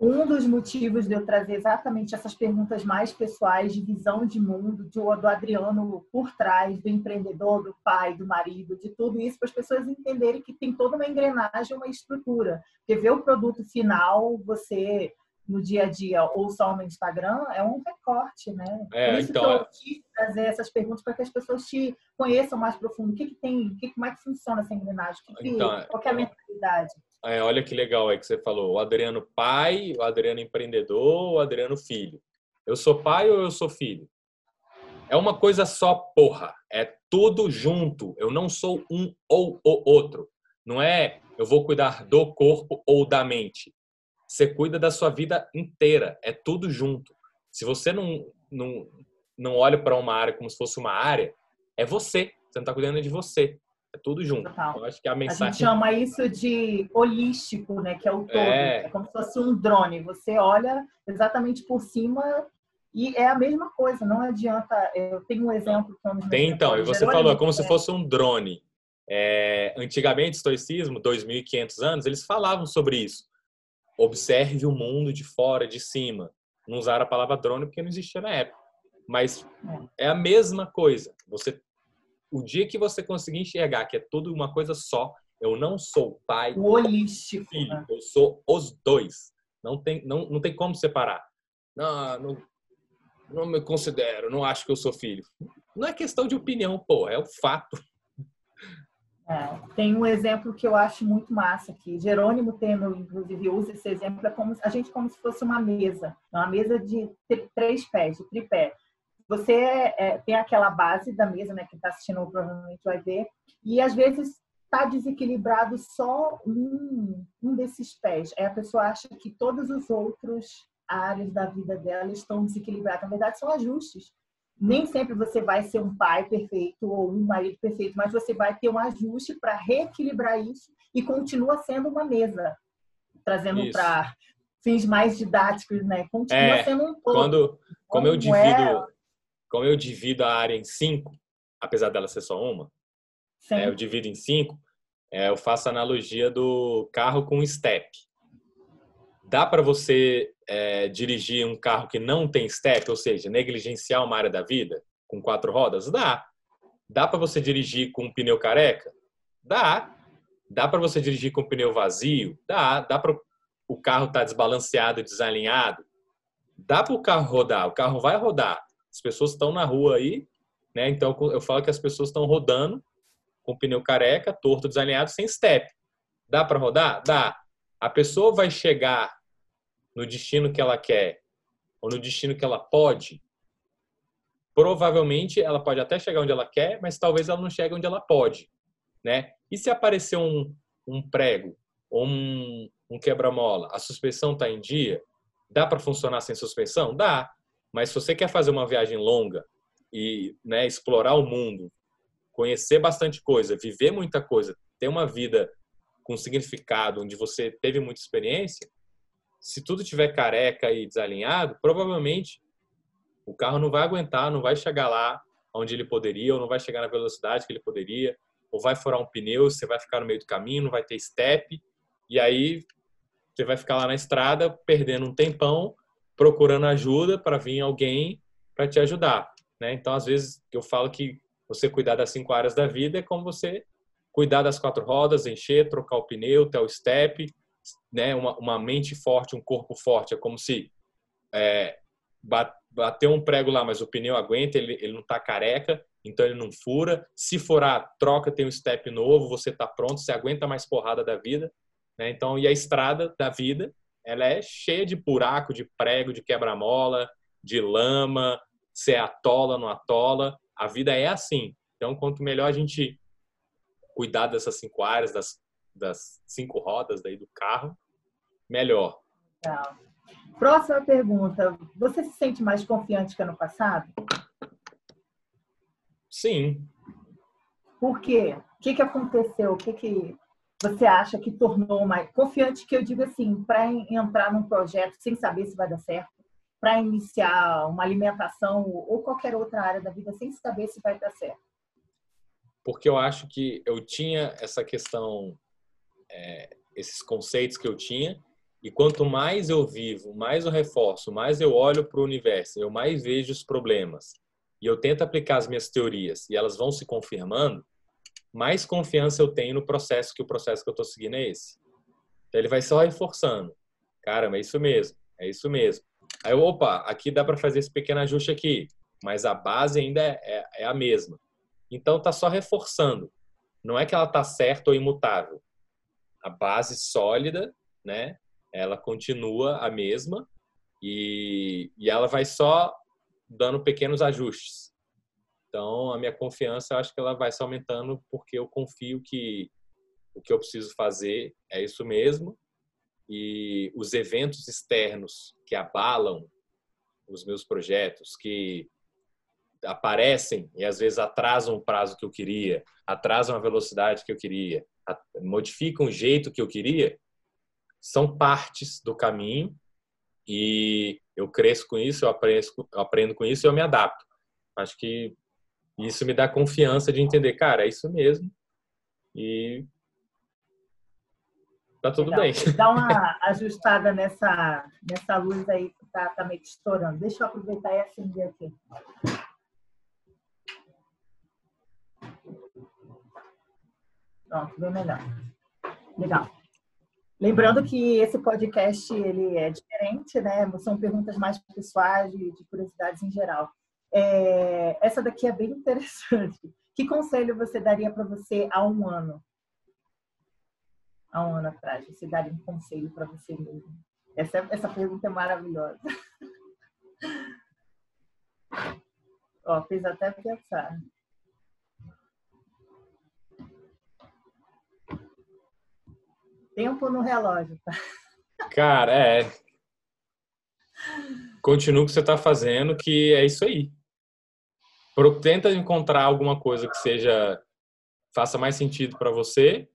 Um dos motivos de eu trazer exatamente essas perguntas mais pessoais de visão de mundo, do, do Adriano por trás, do empreendedor, do pai, do marido, de tudo isso, para as pessoas entenderem que tem toda uma engrenagem, uma estrutura. Porque ver o produto final, você no dia a dia ou só no Instagram é um recorte, né? É, Por isso então, que eu é quis trazer essas perguntas para que as pessoas te conheçam mais profundo. O que, que tem, o que, como é que funciona essa engrenagem? O que, então, qual é a mentalidade? É, olha que legal aí que você falou. O Adriano pai, o Adriano empreendedor, o Adriano filho. Eu sou pai ou eu sou filho? É uma coisa só, porra. É tudo junto. Eu não sou um ou o outro. Não é eu vou cuidar do corpo ou da mente. Você cuida da sua vida inteira. É tudo junto. Se você não, não, não olha para uma área como se fosse uma área, é você. Você não está cuidando de você. É tudo junto. Total. Eu acho que a mensagem. A gente chama isso de holístico, né? Que é o todo. É, é como se fosse um drone. Você olha exatamente por cima e é a mesma coisa. Não adianta. Eu tenho um exemplo que eu Tem então. E você falou, é como se fosse um drone. É, antigamente, estoicismo, 2.500 anos, eles falavam sobre isso. Observe o mundo de fora, de cima. Não usaram a palavra drone porque não existia na época. Mas é, é a mesma coisa. Você o dia que você conseguir enxergar que é tudo uma coisa só, eu não sou pai, o holístico, filho, né? eu sou os dois. Não tem, não, não tem como separar. Não, não, não me considero, não acho que eu sou filho. Não é questão de opinião, pô, é o fato. É, tem um exemplo que eu acho muito massa aqui. Jerônimo Temer, inclusive, usa esse exemplo. É como a gente como se fosse uma mesa, uma mesa de três pés, de tripé você é, tem aquela base da mesa, né? Quem está assistindo provavelmente vai ver, e às vezes está desequilibrado só um, um desses pés. Aí a pessoa acha que todos os outros áreas da vida dela estão desequilibradas. Na verdade, são ajustes. Nem sempre você vai ser um pai perfeito ou um marido perfeito, mas você vai ter um ajuste para reequilibrar isso e continua sendo uma mesa, trazendo para fins mais didáticos, né? Continua é, sendo um todo. Quando, como eu divido, é como eu divido a área em cinco, apesar dela ser só uma, é, eu divido em cinco, é, eu faço a analogia do carro com step. Dá para você é, dirigir um carro que não tem step, ou seja, negligenciar uma área da vida com quatro rodas? Dá. Dá para você dirigir com um pneu careca? Dá. Dá para você dirigir com um pneu vazio? Dá. Dá para o carro estar tá desbalanceado, desalinhado? dá para o carro rodar, o carro vai rodar. As pessoas estão na rua aí, né? Então eu falo que as pessoas estão rodando com pneu careca, torto, desalinhado, sem step. Dá para rodar? Dá. A pessoa vai chegar no destino que ela quer ou no destino que ela pode? Provavelmente ela pode até chegar onde ela quer, mas talvez ela não chegue onde ela pode, né? E se aparecer um, um prego ou um, um quebra-mola, a suspensão está em dia? Dá para funcionar sem suspensão? Dá. Mas se você quer fazer uma viagem longa e né, explorar o mundo, conhecer bastante coisa, viver muita coisa, ter uma vida com significado, onde você teve muita experiência, se tudo tiver careca e desalinhado, provavelmente o carro não vai aguentar, não vai chegar lá onde ele poderia, ou não vai chegar na velocidade que ele poderia, ou vai furar um pneu, você vai ficar no meio do caminho, não vai ter step, e aí você vai ficar lá na estrada perdendo um tempão procurando ajuda para vir alguém para te ajudar, né? Então, às vezes eu falo que você cuidar das cinco áreas da vida é como você cuidar das quatro rodas, encher, trocar o pneu, ter o step, né? Uma, uma mente forte, um corpo forte. É como se é, um prego lá, mas o pneu aguenta, ele, ele não está careca, então ele não fura. Se furar, troca, tem um step novo, você está pronto, você aguenta mais porrada da vida. Né? Então, e a estrada da vida, ela é cheia de buraco, de prego, de quebra-mola, de lama, se atola, não atola. A vida é assim. Então, quanto melhor a gente cuidar dessas cinco áreas, das, das cinco rodas daí do carro, melhor. Legal. Próxima pergunta. Você se sente mais confiante que ano passado? Sim. Por quê? O que, que aconteceu? O que, que você acha que tornou mais confiante? Que eu digo assim, para entrar num projeto sem saber se vai dar certo, para iniciar uma alimentação ou qualquer outra área da vida sem saber se vai dar certo? Porque eu acho que eu tinha essa questão, é, esses conceitos que eu tinha, e quanto mais eu vivo, mais eu reforço, mais eu olho para o universo, eu mais vejo os problemas, e eu tento aplicar as minhas teorias, e elas vão se confirmando, mais confiança eu tenho no processo, que o processo que eu estou seguindo é esse. Então ele vai só reforçando. Caramba, é isso mesmo, é isso mesmo. Aí, opa, aqui dá para fazer esse pequeno ajuste aqui, mas a base ainda é, é, é a mesma. Então tá só reforçando. Não é que ela tá certa ou imutável. A base sólida, né? Ela continua a mesma e, e ela vai só dando pequenos ajustes. Então a minha confiança, acho que ela vai se aumentando porque eu confio que o que eu preciso fazer é isso mesmo e os eventos externos que abalam os meus projetos, que aparecem e às vezes atrasam o prazo que eu queria, atrasam a velocidade que eu queria, modificam o jeito que eu queria, são partes do caminho e eu cresço com isso, eu aprendo, eu aprendo com isso e eu me adapto. Acho que isso me dá confiança de entender, cara, é isso mesmo. E Tá tudo Legal. bem. Dá uma ajustada nessa, nessa luz aí que tá, tá meio estourando. Deixa eu aproveitar e acender aqui. Pronto, bem melhor. Legal. Lembrando que esse podcast ele é diferente, né? São perguntas mais pessoais, de, de curiosidades em geral. É, essa daqui é bem interessante. Que conselho você daria para você há um ano? há um ano atrás? Você daria um conselho para você mesmo? Essa, essa pergunta é maravilhosa. Ó, fez até pensar. Tempo no relógio, tá? Cara, é. Continua o que você está fazendo, que é isso aí. Tenta encontrar alguma coisa que seja faça mais sentido para você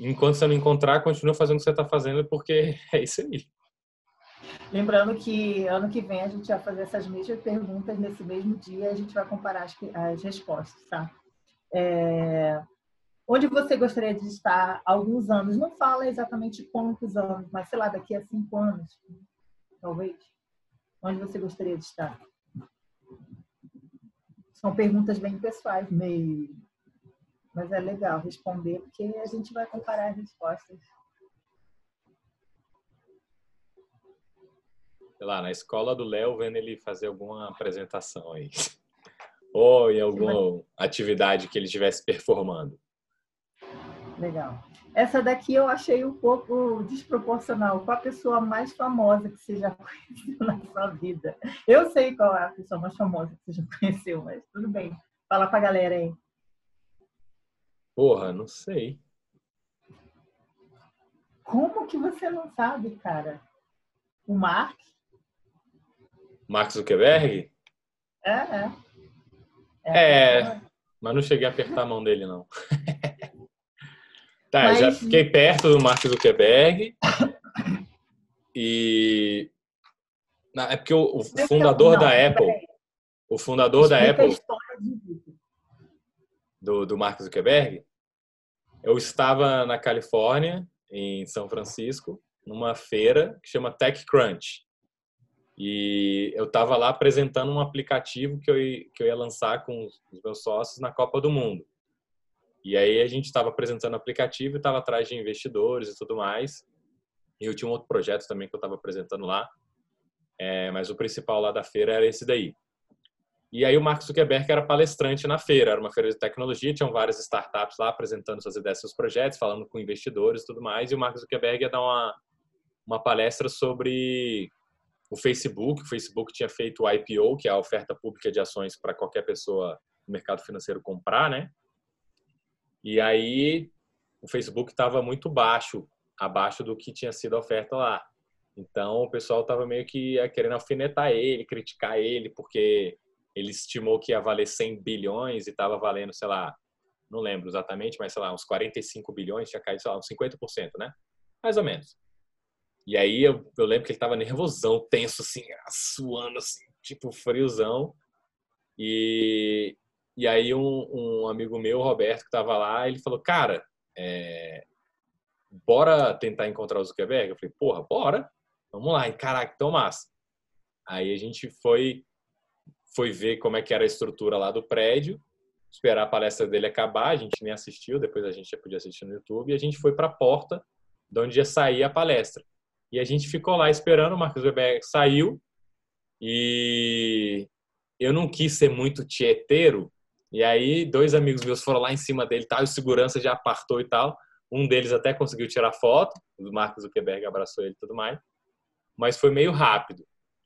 enquanto você não encontrar, continua fazendo o que você está fazendo, porque é isso aí. Lembrando que ano que vem a gente vai fazer essas mesmas perguntas nesse mesmo dia, a gente vai comparar as, as respostas, tá? É... Onde você gostaria de estar alguns anos? Não fala exatamente quantos anos, mas sei lá, daqui a cinco anos, talvez. Onde você gostaria de estar? São perguntas bem pessoais, meio mas é legal responder, porque a gente vai comparar as respostas. sei lá, na escola do Léo, vendo ele fazer alguma apresentação aí. Ou em alguma atividade que ele estivesse performando. Legal. Essa daqui eu achei um pouco desproporcional. Qual a pessoa mais famosa que você já conheceu na sua vida? Eu sei qual é a pessoa mais famosa que você já conheceu, mas tudo bem. Fala pra galera aí. Porra, não sei. Como que você não sabe, cara? O Mark? Mark Zuckerberg? É, é. É, é mas não cheguei a apertar a mão dele, não. tá, mas... já fiquei perto do Mark Zuckerberg. e. É porque o, fundador não, da Apple. O fundador da Apple. Do, do Mark Zuckerberg. Eu estava na Califórnia em São Francisco, numa feira que chama TechCrunch. E eu estava lá apresentando um aplicativo que eu, que eu ia lançar com os meus sócios na Copa do Mundo. E aí a gente estava apresentando o aplicativo e estava atrás de investidores e tudo mais. E eu tinha um outro projeto também que eu estava apresentando lá. É, mas o principal lá da feira era esse daí. E aí o Mark Zuckerberg era palestrante na feira, era uma feira de tecnologia, tinham várias startups lá apresentando suas ideias, seus projetos, falando com investidores e tudo mais, e o Mark Zuckerberg ia dar uma, uma palestra sobre o Facebook, o Facebook tinha feito o IPO, que é a oferta pública de ações para qualquer pessoa no mercado financeiro comprar, né? E aí o Facebook estava muito baixo, abaixo do que tinha sido a oferta lá. Então o pessoal estava meio que querendo alfinetar ele, criticar ele, porque ele estimou que ia valer 100 bilhões e estava valendo, sei lá, não lembro exatamente, mas sei lá, uns 45 bilhões, tinha caído, sei lá, uns 50%, né? Mais ou menos. E aí eu, eu lembro que ele estava nervosão, tenso, assim, suando, assim, tipo friozão. E, e aí um, um amigo meu, Roberto, que estava lá, ele falou, cara, é, bora tentar encontrar o Zuckerberg? Eu falei, porra, bora. Vamos lá, e caraca, tão massa. Aí a gente foi foi ver como é que era a estrutura lá do prédio, esperar a palestra dele acabar, a gente nem assistiu, depois a gente já podia assistir no YouTube, e a gente foi para a porta de onde ia sair a palestra. E a gente ficou lá esperando, o Marcos Weber saiu, e eu não quis ser muito tieteiro, e aí dois amigos meus foram lá em cima dele, tal, e o segurança já apartou e tal. Um deles até conseguiu tirar foto, o Marcos Zuckerberg abraçou ele e tudo mais, mas foi meio rápido.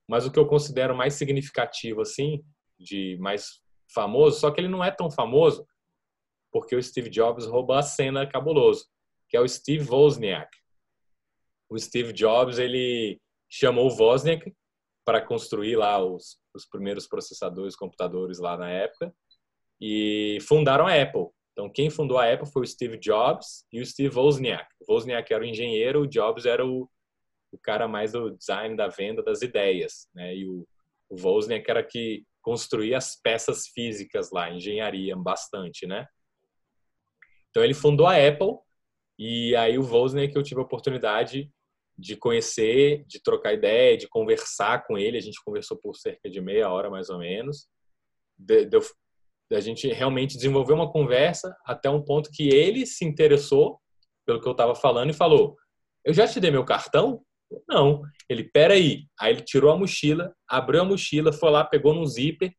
Mas o que eu considero mais significativo, assim, de mais famoso, só que ele não é tão famoso, porque o Steve Jobs roubou a cena cabuloso, que é o Steve Wozniak. O Steve Jobs, ele chamou o Wozniak para construir lá os, os primeiros processadores, computadores lá na época, e fundaram a Apple. Então, quem fundou a Apple foi o Steve Jobs e o Steve Wozniak. O Wozniak era o engenheiro, o Jobs era o, o cara mais do design, da venda, das ideias, né? E o, o Wozniak era que construía as peças físicas lá, engenharia bastante, né? Então ele fundou a Apple e aí o Wozniak eu tive a oportunidade de conhecer, de trocar ideia, de conversar com ele. A gente conversou por cerca de meia hora mais ou menos. De, de, de a gente realmente desenvolver uma conversa até um ponto que ele se interessou pelo que eu estava falando e falou: "Eu já te dei meu cartão?" Não. Ele, peraí. Aí ele tirou a mochila, abriu a mochila, foi lá, pegou no zíper,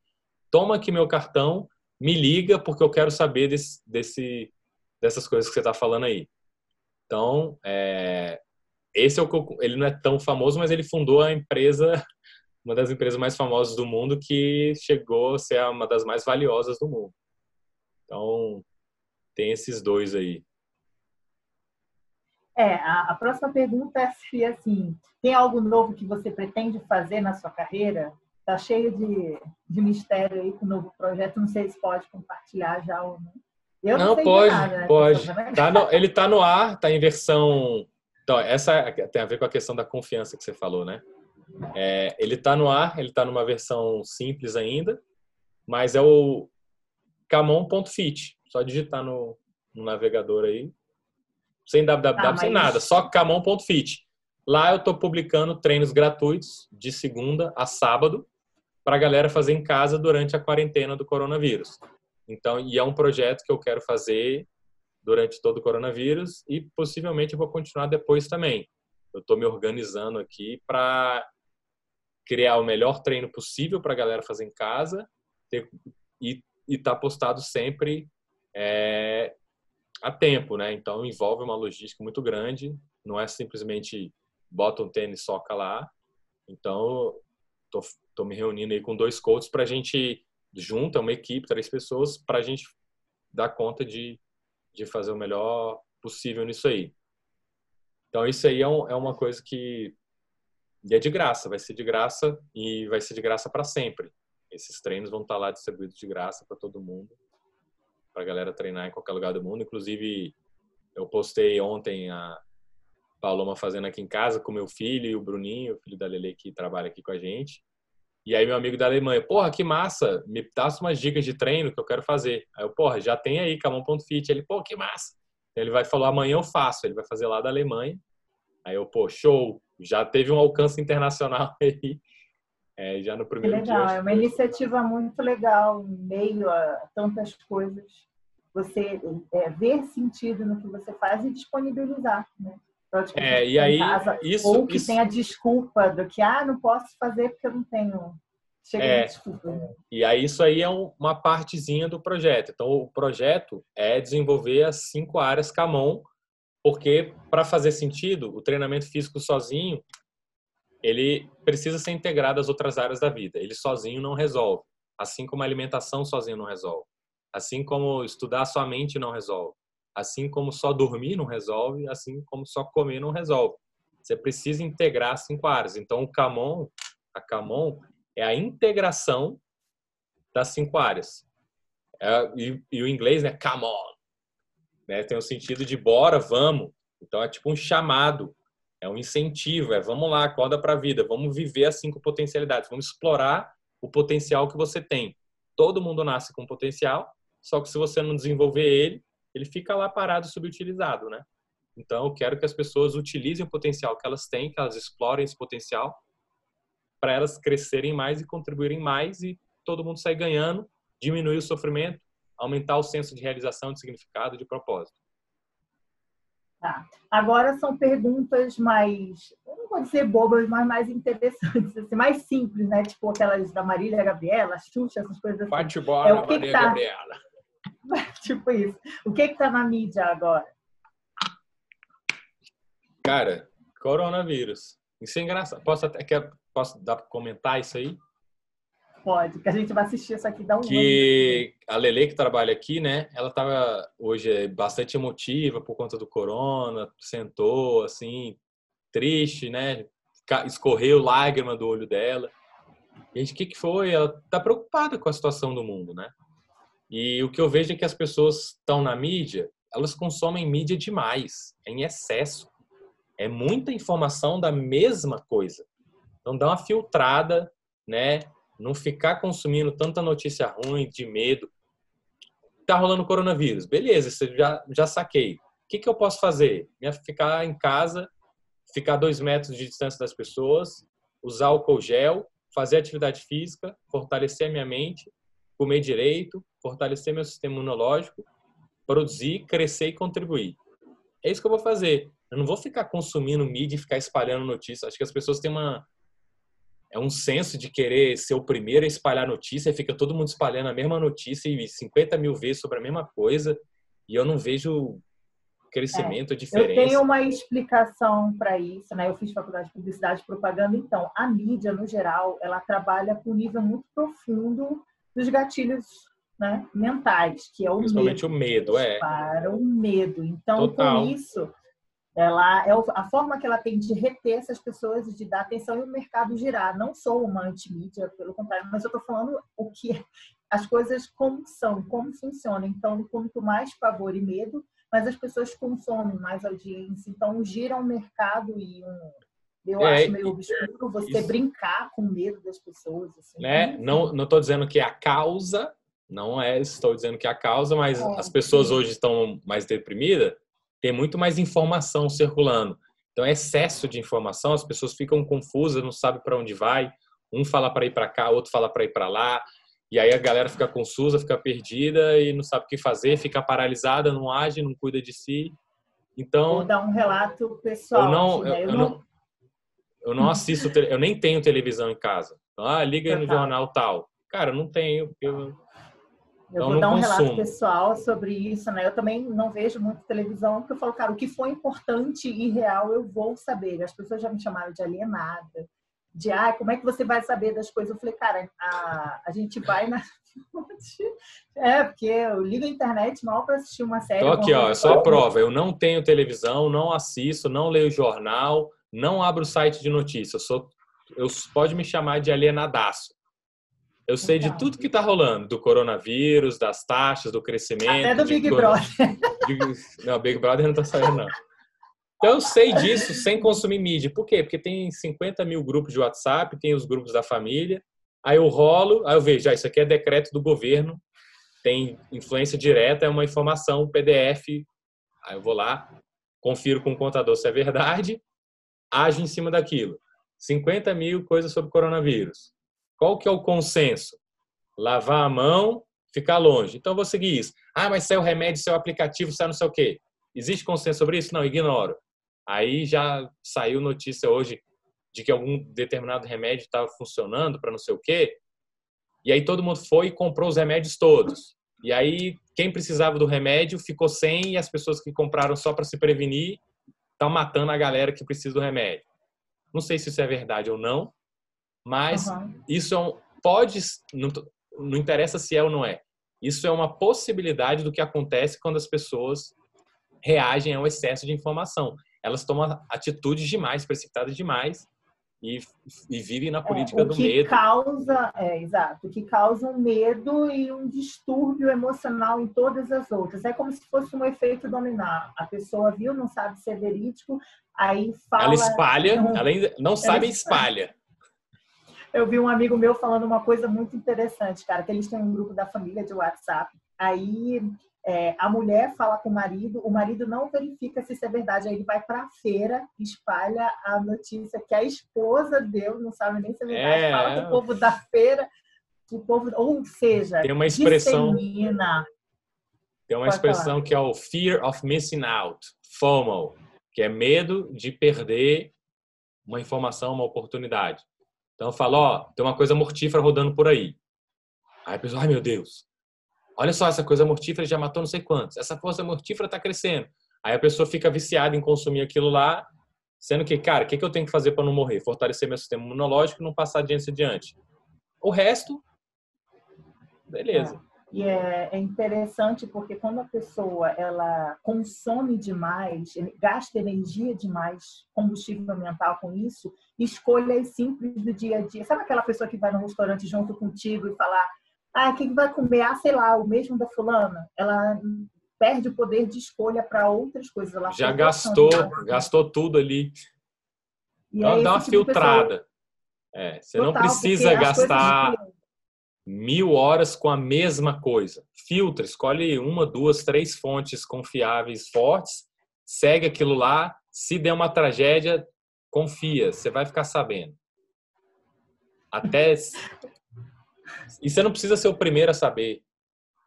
toma aqui meu cartão, me liga porque eu quero saber desse, desse dessas coisas que você está falando aí. Então, é, esse é o que eu, ele não é tão famoso, mas ele fundou a empresa, uma das empresas mais famosas do mundo, que chegou a ser uma das mais valiosas do mundo. Então, tem esses dois aí. É, a, a próxima pergunta seria assim: tem algo novo que você pretende fazer na sua carreira? Está cheio de, de mistério aí com o novo projeto. Não sei se pode compartilhar já ou não. Eu não, não pode, nada, né? pode. Tá no, ele está no ar, está em versão. Então, essa tem a ver com a questão da confiança que você falou, né? É, ele está no ar, ele está numa versão simples ainda, mas é o camon.fit. Só digitar no, no navegador aí, sem www, ah, sem nada, só camon.fit. Lá eu estou publicando treinos gratuitos de segunda a sábado para a galera fazer em casa durante a quarentena do coronavírus. Então, e é um projeto que eu quero fazer durante todo o coronavírus e possivelmente eu vou continuar depois também. Eu estou me organizando aqui para criar o melhor treino possível para a galera fazer em casa ter, e estar tá postado sempre é, a tempo, né? Então envolve uma logística muito grande, não é simplesmente bota um tênis soca lá. Então tô, tô me reunindo aí com dois coaches para a gente junta uma equipe, três pessoas, para a gente dar conta de, de fazer o melhor possível nisso aí. Então isso aí é, um, é uma coisa que é de graça, vai ser de graça e vai ser de graça para sempre. Esses treinos vão estar tá lá distribuídos de graça para todo mundo para a galera treinar em qualquer lugar do mundo. Inclusive, eu postei ontem a Paloma fazendo aqui em casa com meu filho e o Bruninho, o filho da Lele que trabalha aqui com a gente. E aí meu amigo da Alemanha, porra, que massa, me dá umas dicas de treino que eu quero fazer. Aí eu, porra, já tem aí, camão.fit. Ele, pô, que massa. Ele vai falar, amanhã eu faço. Ele vai fazer lá da Alemanha. Aí eu, pô, show. Já teve um alcance internacional aí. É, já no primeiro legal, dia. É uma iniciativa muito legal, em meio a tantas coisas. Você é, ver sentido no que você faz e disponibilizar, né? É, e aí, casa, isso, ou que isso... tem a desculpa do que, ah, não posso fazer porque eu não tenho. Chega é? E aí, isso aí é uma partezinha do projeto. Então, o projeto é desenvolver as cinco áreas Camon, porque para fazer sentido, o treinamento físico sozinho ele precisa ser integrado às outras áreas da vida. Ele sozinho não resolve. Assim como a alimentação sozinho não resolve. Assim como estudar sua mente não resolve. Assim como só dormir não resolve. Assim como só comer não resolve. Você precisa integrar cinco áreas. Então, o Camon, a Camon é a integração das cinco áreas. É, e, e, o inglês, né? Come on. Né? Tem o sentido de bora, vamos. Então, é tipo um chamado é um incentivo, é vamos lá, acorda para a vida, vamos viver as cinco potencialidades, vamos explorar o potencial que você tem. Todo mundo nasce com potencial, só que se você não desenvolver ele, ele fica lá parado, subutilizado, né? Então, eu quero que as pessoas utilizem o potencial que elas têm, que elas explorem esse potencial, para elas crescerem mais e contribuírem mais e todo mundo sair ganhando, diminuir o sofrimento, aumentar o senso de realização, de significado, de propósito. Tá. Agora são perguntas mais, não vou dizer bobas, mas mais interessantes, assim, mais simples, né? Tipo aquelas da Marília Gabriela, Xuxa, essas coisas assim. Bate bola, é, o que Marília que tá... Gabriela. tipo isso. O que que tá na mídia agora? Cara, coronavírus. Isso é engraçado. Posso até quer, posso dar para comentar isso aí? Pode, que a gente vai assistir isso aqui, dá um Que a Lele, que trabalha aqui, né? Ela estava hoje é bastante emotiva por conta do corona, sentou assim, triste, né? Escorreu lágrima do olho dela. A gente, o que, que foi? Ela tá preocupada com a situação do mundo, né? E o que eu vejo é que as pessoas estão na mídia, elas consomem mídia demais, é em excesso. É muita informação da mesma coisa. Então dá uma filtrada, né? não ficar consumindo tanta notícia ruim, de medo. Tá rolando coronavírus, beleza, você já, já saquei. O que, que eu posso fazer? Ficar em casa, ficar dois metros de distância das pessoas, usar álcool gel, fazer atividade física, fortalecer a minha mente, comer direito, fortalecer meu sistema imunológico, produzir, crescer e contribuir. É isso que eu vou fazer. Eu não vou ficar consumindo mídia e ficar espalhando notícias. Acho que as pessoas têm uma, é um senso de querer ser o primeiro a espalhar notícia, e fica todo mundo espalhando a mesma notícia e 50 mil vezes sobre a mesma coisa, e eu não vejo crescimento, é. diferença. Eu tenho uma explicação para isso, né? Eu fiz faculdade de publicidade e propaganda, então a mídia, no geral, ela trabalha com um nível muito profundo dos gatilhos né, mentais, que é o Principalmente medo. o medo, é. Para o medo. Então, Total. com isso, ela é a forma que ela tem de reter essas pessoas e de dar atenção e o mercado girar. Não sou uma antimídia, pelo contrário, mas eu estou falando o que as coisas como são, como funcionam. Então, quanto mais pavor e medo, mas as pessoas consomem mais audiência. Então, gira um mercado e um eu é, acho meio obscuro você isso. brincar com medo das pessoas. Assim. Né? Não não estou dizendo que é a causa, não é, estou dizendo que é a causa, mas é, as pessoas hoje estão mais deprimidas tem muito mais informação circulando. Então, é excesso de informação, as pessoas ficam confusas, não sabem para onde vai. Um fala para ir para cá, outro fala para ir para lá. E aí a galera fica confusa, fica perdida e não sabe o que fazer, fica paralisada, não age, não cuida de si. Então. Vou dar um relato pessoal. Eu não, né? eu, eu, não, eu não assisto, eu nem tenho televisão em casa. Ah, liga aí no jornal tal. Cara, eu não tenho, porque eu, eu então, vou dar um consumo. relato pessoal sobre isso, né? Eu também não vejo muito televisão, porque eu falo, cara, o que foi importante e real eu vou saber. As pessoas já me chamaram de alienada, de ah, como é que você vai saber das coisas? Eu falei, cara, a, a gente vai na. é, porque eu ligo a internet mal para assistir uma série. Tô aqui, ó, é só a prova. Eu não tenho televisão, não assisto, não leio jornal, não abro site de notícias. Eu sou, eu pode me chamar de alienadaço. Eu sei de tudo que está rolando, do coronavírus, das taxas, do crescimento. Até do Big Brother. Não, Big Brother não está saindo, não. Então, eu sei disso sem consumir mídia. Por quê? Porque tem 50 mil grupos de WhatsApp, tem os grupos da família. Aí eu rolo, aí eu vejo, ah, isso aqui é decreto do governo, tem influência direta, é uma informação, PDF. Aí eu vou lá, confiro com o contador se é verdade, ajo em cima daquilo. 50 mil coisas sobre coronavírus. Qual que é o consenso? Lavar a mão, ficar longe. Então, vou seguir isso. Ah, mas o remédio, o aplicativo, é não sei o quê. Existe consenso sobre isso? Não, ignoro. Aí já saiu notícia hoje de que algum determinado remédio estava funcionando para não sei o quê. E aí todo mundo foi e comprou os remédios todos. E aí quem precisava do remédio ficou sem e as pessoas que compraram só para se prevenir estão matando a galera que precisa do remédio. Não sei se isso é verdade ou não, mas uhum. isso é um, pode não, não interessa se é ou não é. Isso é uma possibilidade do que acontece quando as pessoas reagem ao excesso de informação elas tomam atitudes demais, precipitadas demais e, e vivem na é, política é, do medo. Causa, é, exato, que causa um medo e um distúrbio emocional em todas as outras. É como se fosse um efeito dominar. A pessoa viu, não sabe se é verídico, aí fala. Ela espalha, não, ela ainda não sabe, espalha. Eu vi um amigo meu falando uma coisa muito interessante, cara, que eles têm um grupo da família de WhatsApp. Aí é, a mulher fala com o marido, o marido não verifica se isso é verdade, aí ele vai para a feira, espalha a notícia que a esposa deu, não sabe nem se é verdade, é, fala do povo da feira, o povo, ou seja, tem uma expressão, dissemina. tem uma Pode expressão falar. que é o fear of missing out, FOMO, que é medo de perder uma informação, uma oportunidade. Então eu falo, ó, tem uma coisa mortífera rodando por aí. Aí a pessoa, ai meu Deus, Olha só, essa coisa mortífera já matou não sei quantos. Essa força mortífera está crescendo. Aí a pessoa fica viciada em consumir aquilo lá, sendo que, cara, o que, que eu tenho que fazer para não morrer? Fortalecer meu sistema imunológico e não passar adiante adiante. O resto, beleza. É. E é, é, interessante porque quando a pessoa ela consome demais, gasta energia demais, combustível mental com isso, escolhas simples do dia a dia. Sabe aquela pessoa que vai no restaurante junto contigo e falar ah, o que vai comer? Ah, sei lá, o mesmo da fulana. Ela perde o poder de escolha para outras coisas. Ela Já gastou, gastou tudo ali. E Ela dá uma tipo filtrada. É, você Total, não precisa gastar mil horas com a mesma coisa. Filtra, escolhe uma, duas, três fontes confiáveis, fortes, segue aquilo lá. Se der uma tragédia, confia, você vai ficar sabendo. Até e você não precisa ser o primeiro a saber.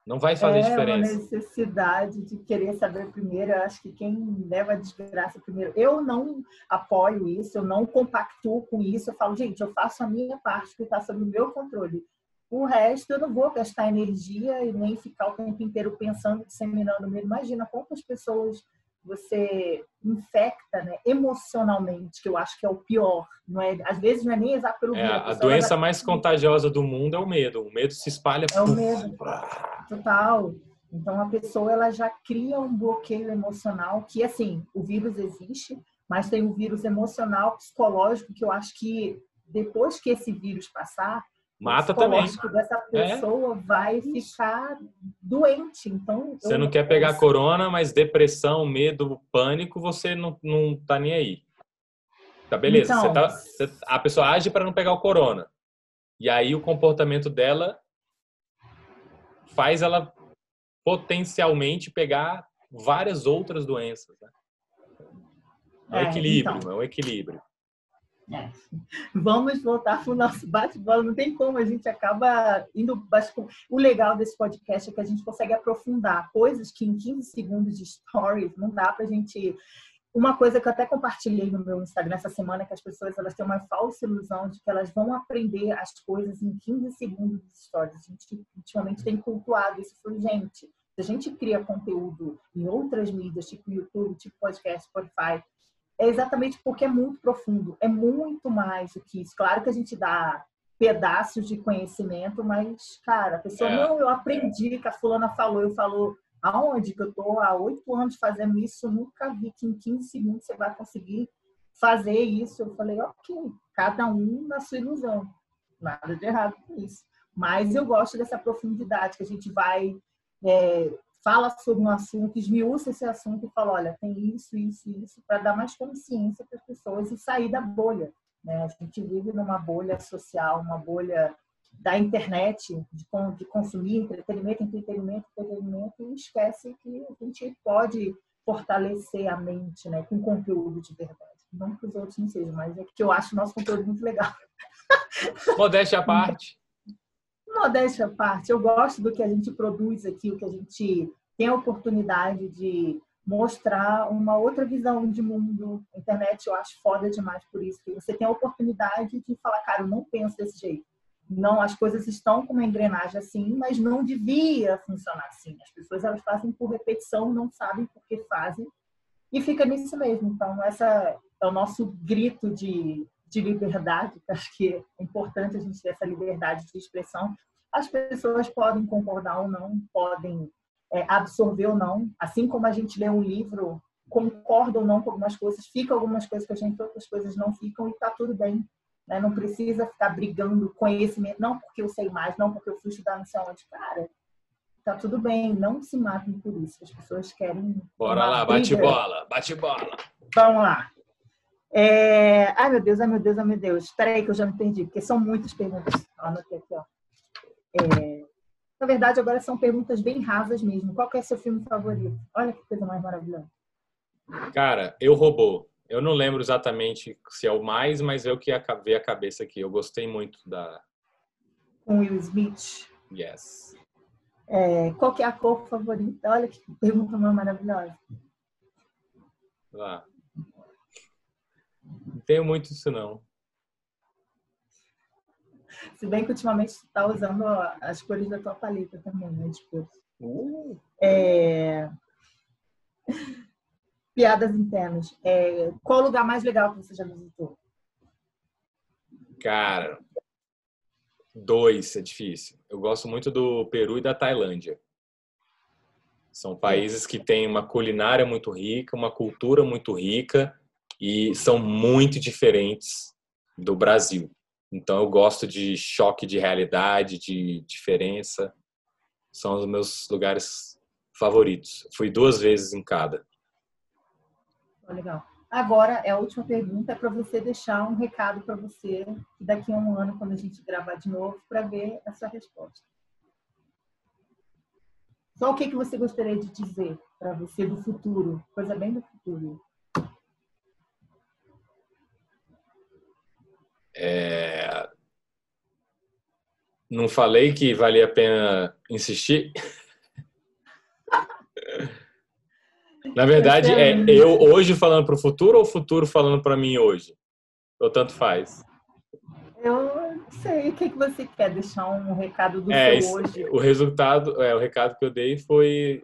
Não vai fazer é diferença. É uma necessidade de querer saber primeiro. Eu acho que quem leva a desgraça primeiro. Eu não apoio isso, eu não compactuo com isso. Eu falo, gente, eu faço a minha parte que está sob o meu controle. O resto eu não vou gastar energia e nem ficar o tempo inteiro pensando, disseminando medo. Imagina quantas pessoas você infecta né, emocionalmente, que eu acho que é o pior. Não é, às vezes não é nem exato pelo é, medo. A doença mais contagiosa do mundo é o medo. O medo se espalha. É o medo. Total. Então a pessoa ela já cria um bloqueio emocional que assim, o vírus existe, mas tem o vírus emocional, psicológico que eu acho que depois que esse vírus passar, Mata também. dessa é. pessoa é. vai ficar doente. Então, você não quer pegar corona, mas depressão, medo, pânico, você não, não tá nem aí. Tá beleza. Então, tá, você, a pessoa age para não pegar o corona. E aí o comportamento dela faz ela potencialmente pegar várias outras doenças. Né? É, é equilíbrio, então, é um equilíbrio. É. Vamos voltar para o nosso bate-bola. Não tem como, a gente acaba indo. O legal desse podcast é que a gente consegue aprofundar coisas que em 15 segundos de stories não dá para a gente uma coisa que eu até compartilhei no meu Instagram essa semana é que as pessoas elas têm uma falsa ilusão de que elas vão aprender as coisas em 15 segundos de histórias. A gente ultimamente tem cultuado isso. Foi, gente, se a gente cria conteúdo em outras mídias, tipo YouTube, tipo podcast, Spotify, é exatamente porque é muito profundo, é muito mais do que isso. Claro que a gente dá pedaços de conhecimento, mas, cara, a pessoa, é. não, eu aprendi que a fulana falou, eu falo, aonde que eu tô há oito anos fazendo isso, nunca vi que em 15 segundos você vai conseguir fazer isso. Eu falei, ok, cada um na sua ilusão. Nada de errado com isso. Mas eu gosto dessa profundidade que a gente vai, é, fala sobre um assunto, esmiuça esse assunto e fala, olha, tem isso, isso, isso, para dar mais consciência para as pessoas e sair da bolha. Né? A gente vive numa bolha social, uma bolha da internet, de, de consumir entretenimento, entretenimento, entretenimento, e esquece que a gente pode fortalecer a mente né, com conteúdo de verdade. Não que os outros não sejam, mas é que eu acho o nosso conteúdo muito legal. Modéstia à parte. Modéstia à parte. Eu gosto do que a gente produz aqui, o que a gente tem a oportunidade de mostrar uma outra visão de mundo. Internet eu acho foda demais por isso, que você tem a oportunidade de falar, cara, eu não penso desse jeito. Não, as coisas estão com uma engrenagem assim, mas não devia funcionar assim. As pessoas elas fazem por repetição, não sabem por que fazem e fica nisso mesmo. Então, essa é o nosso grito de, de liberdade, acho que é importante a gente ter essa liberdade de expressão. As pessoas podem concordar ou não, podem é, absorver ou não. Assim como a gente lê um livro, concorda ou não com algumas coisas, fica algumas coisas que a gente, outras coisas não ficam e está tudo bem. Né? Não precisa ficar brigando conhecimento, não porque eu sei mais, não porque eu fui estudar não sei onde. Cara, tá tudo bem, não se matem por isso. As pessoas querem. Bora lá, bate bola, bate bola. Vamos lá. É... Ai, meu Deus, ai, meu Deus, ai, meu Deus. Espera aí que eu já me perdi, porque são muitas perguntas. Anotei aqui, ó. É... Na verdade, agora são perguntas bem rasas mesmo. Qual é o seu filme favorito? Olha que coisa mais maravilhosa. Cara, Eu Robô. Eu não lembro exatamente se é o mais, mas é o que veio a cabeça aqui. Eu gostei muito da. Com Will Smith. Yes. É, qual que é a cor favorita? Olha que pergunta mais maravilhosa. Lá. Não tenho muito isso, não. Se bem que ultimamente você está usando as cores da tua paleta também, né? Tipo, uh. é... Piadas internas. É... Qual o lugar mais legal que você já visitou? Cara, dois é difícil. Eu gosto muito do Peru e da Tailândia. São países que têm uma culinária muito rica, uma cultura muito rica e são muito diferentes do Brasil. Então eu gosto de choque de realidade, de diferença. São os meus lugares favoritos. Fui duas vezes em cada. Legal. Agora, é a última pergunta para você deixar um recado para você daqui a um ano, quando a gente gravar de novo, para ver a sua resposta. Só o que, que você gostaria de dizer para você do futuro? Coisa bem do futuro. É... Não falei que valia a pena insistir? Na verdade, é eu hoje falando para o futuro ou o futuro falando para mim hoje? Ou tanto faz? Eu não sei. O que, que você quer? Deixar um recado do é, seu hoje? O resultado, é, o recado que eu dei foi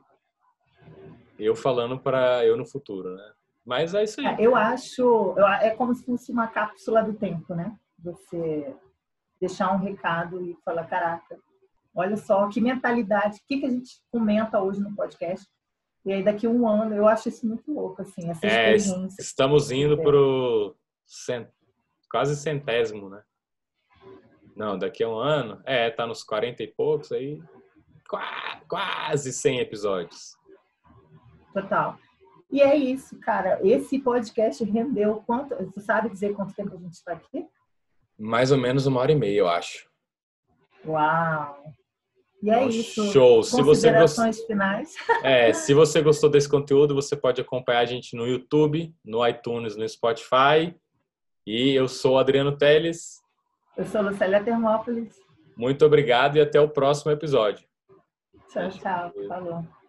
eu falando para eu no futuro, né? Mas é isso aí. É, eu acho, é como se fosse uma cápsula do tempo, né? Você deixar um recado e falar, caraca, olha só que mentalidade, o que, que a gente comenta hoje no podcast. E aí daqui a um ano, eu acho isso muito louco, assim, essa é, Estamos indo é. para o cent... quase centésimo, né? Não, daqui a um ano, é, tá nos 40 e poucos aí, quase 100 episódios. Total. E é isso, cara. Esse podcast rendeu quanto? Você sabe dizer quanto tempo a gente está aqui? Mais ou menos uma hora e meia, eu acho. Uau! E é isso. Show. Se você finais. É, se você gostou desse conteúdo, você pode acompanhar a gente no YouTube, no iTunes, no Spotify. E eu sou Adriano Teles. Eu sou Lucélia Termópolis. Muito obrigado e até o próximo episódio. Tchau, tchau. Falou.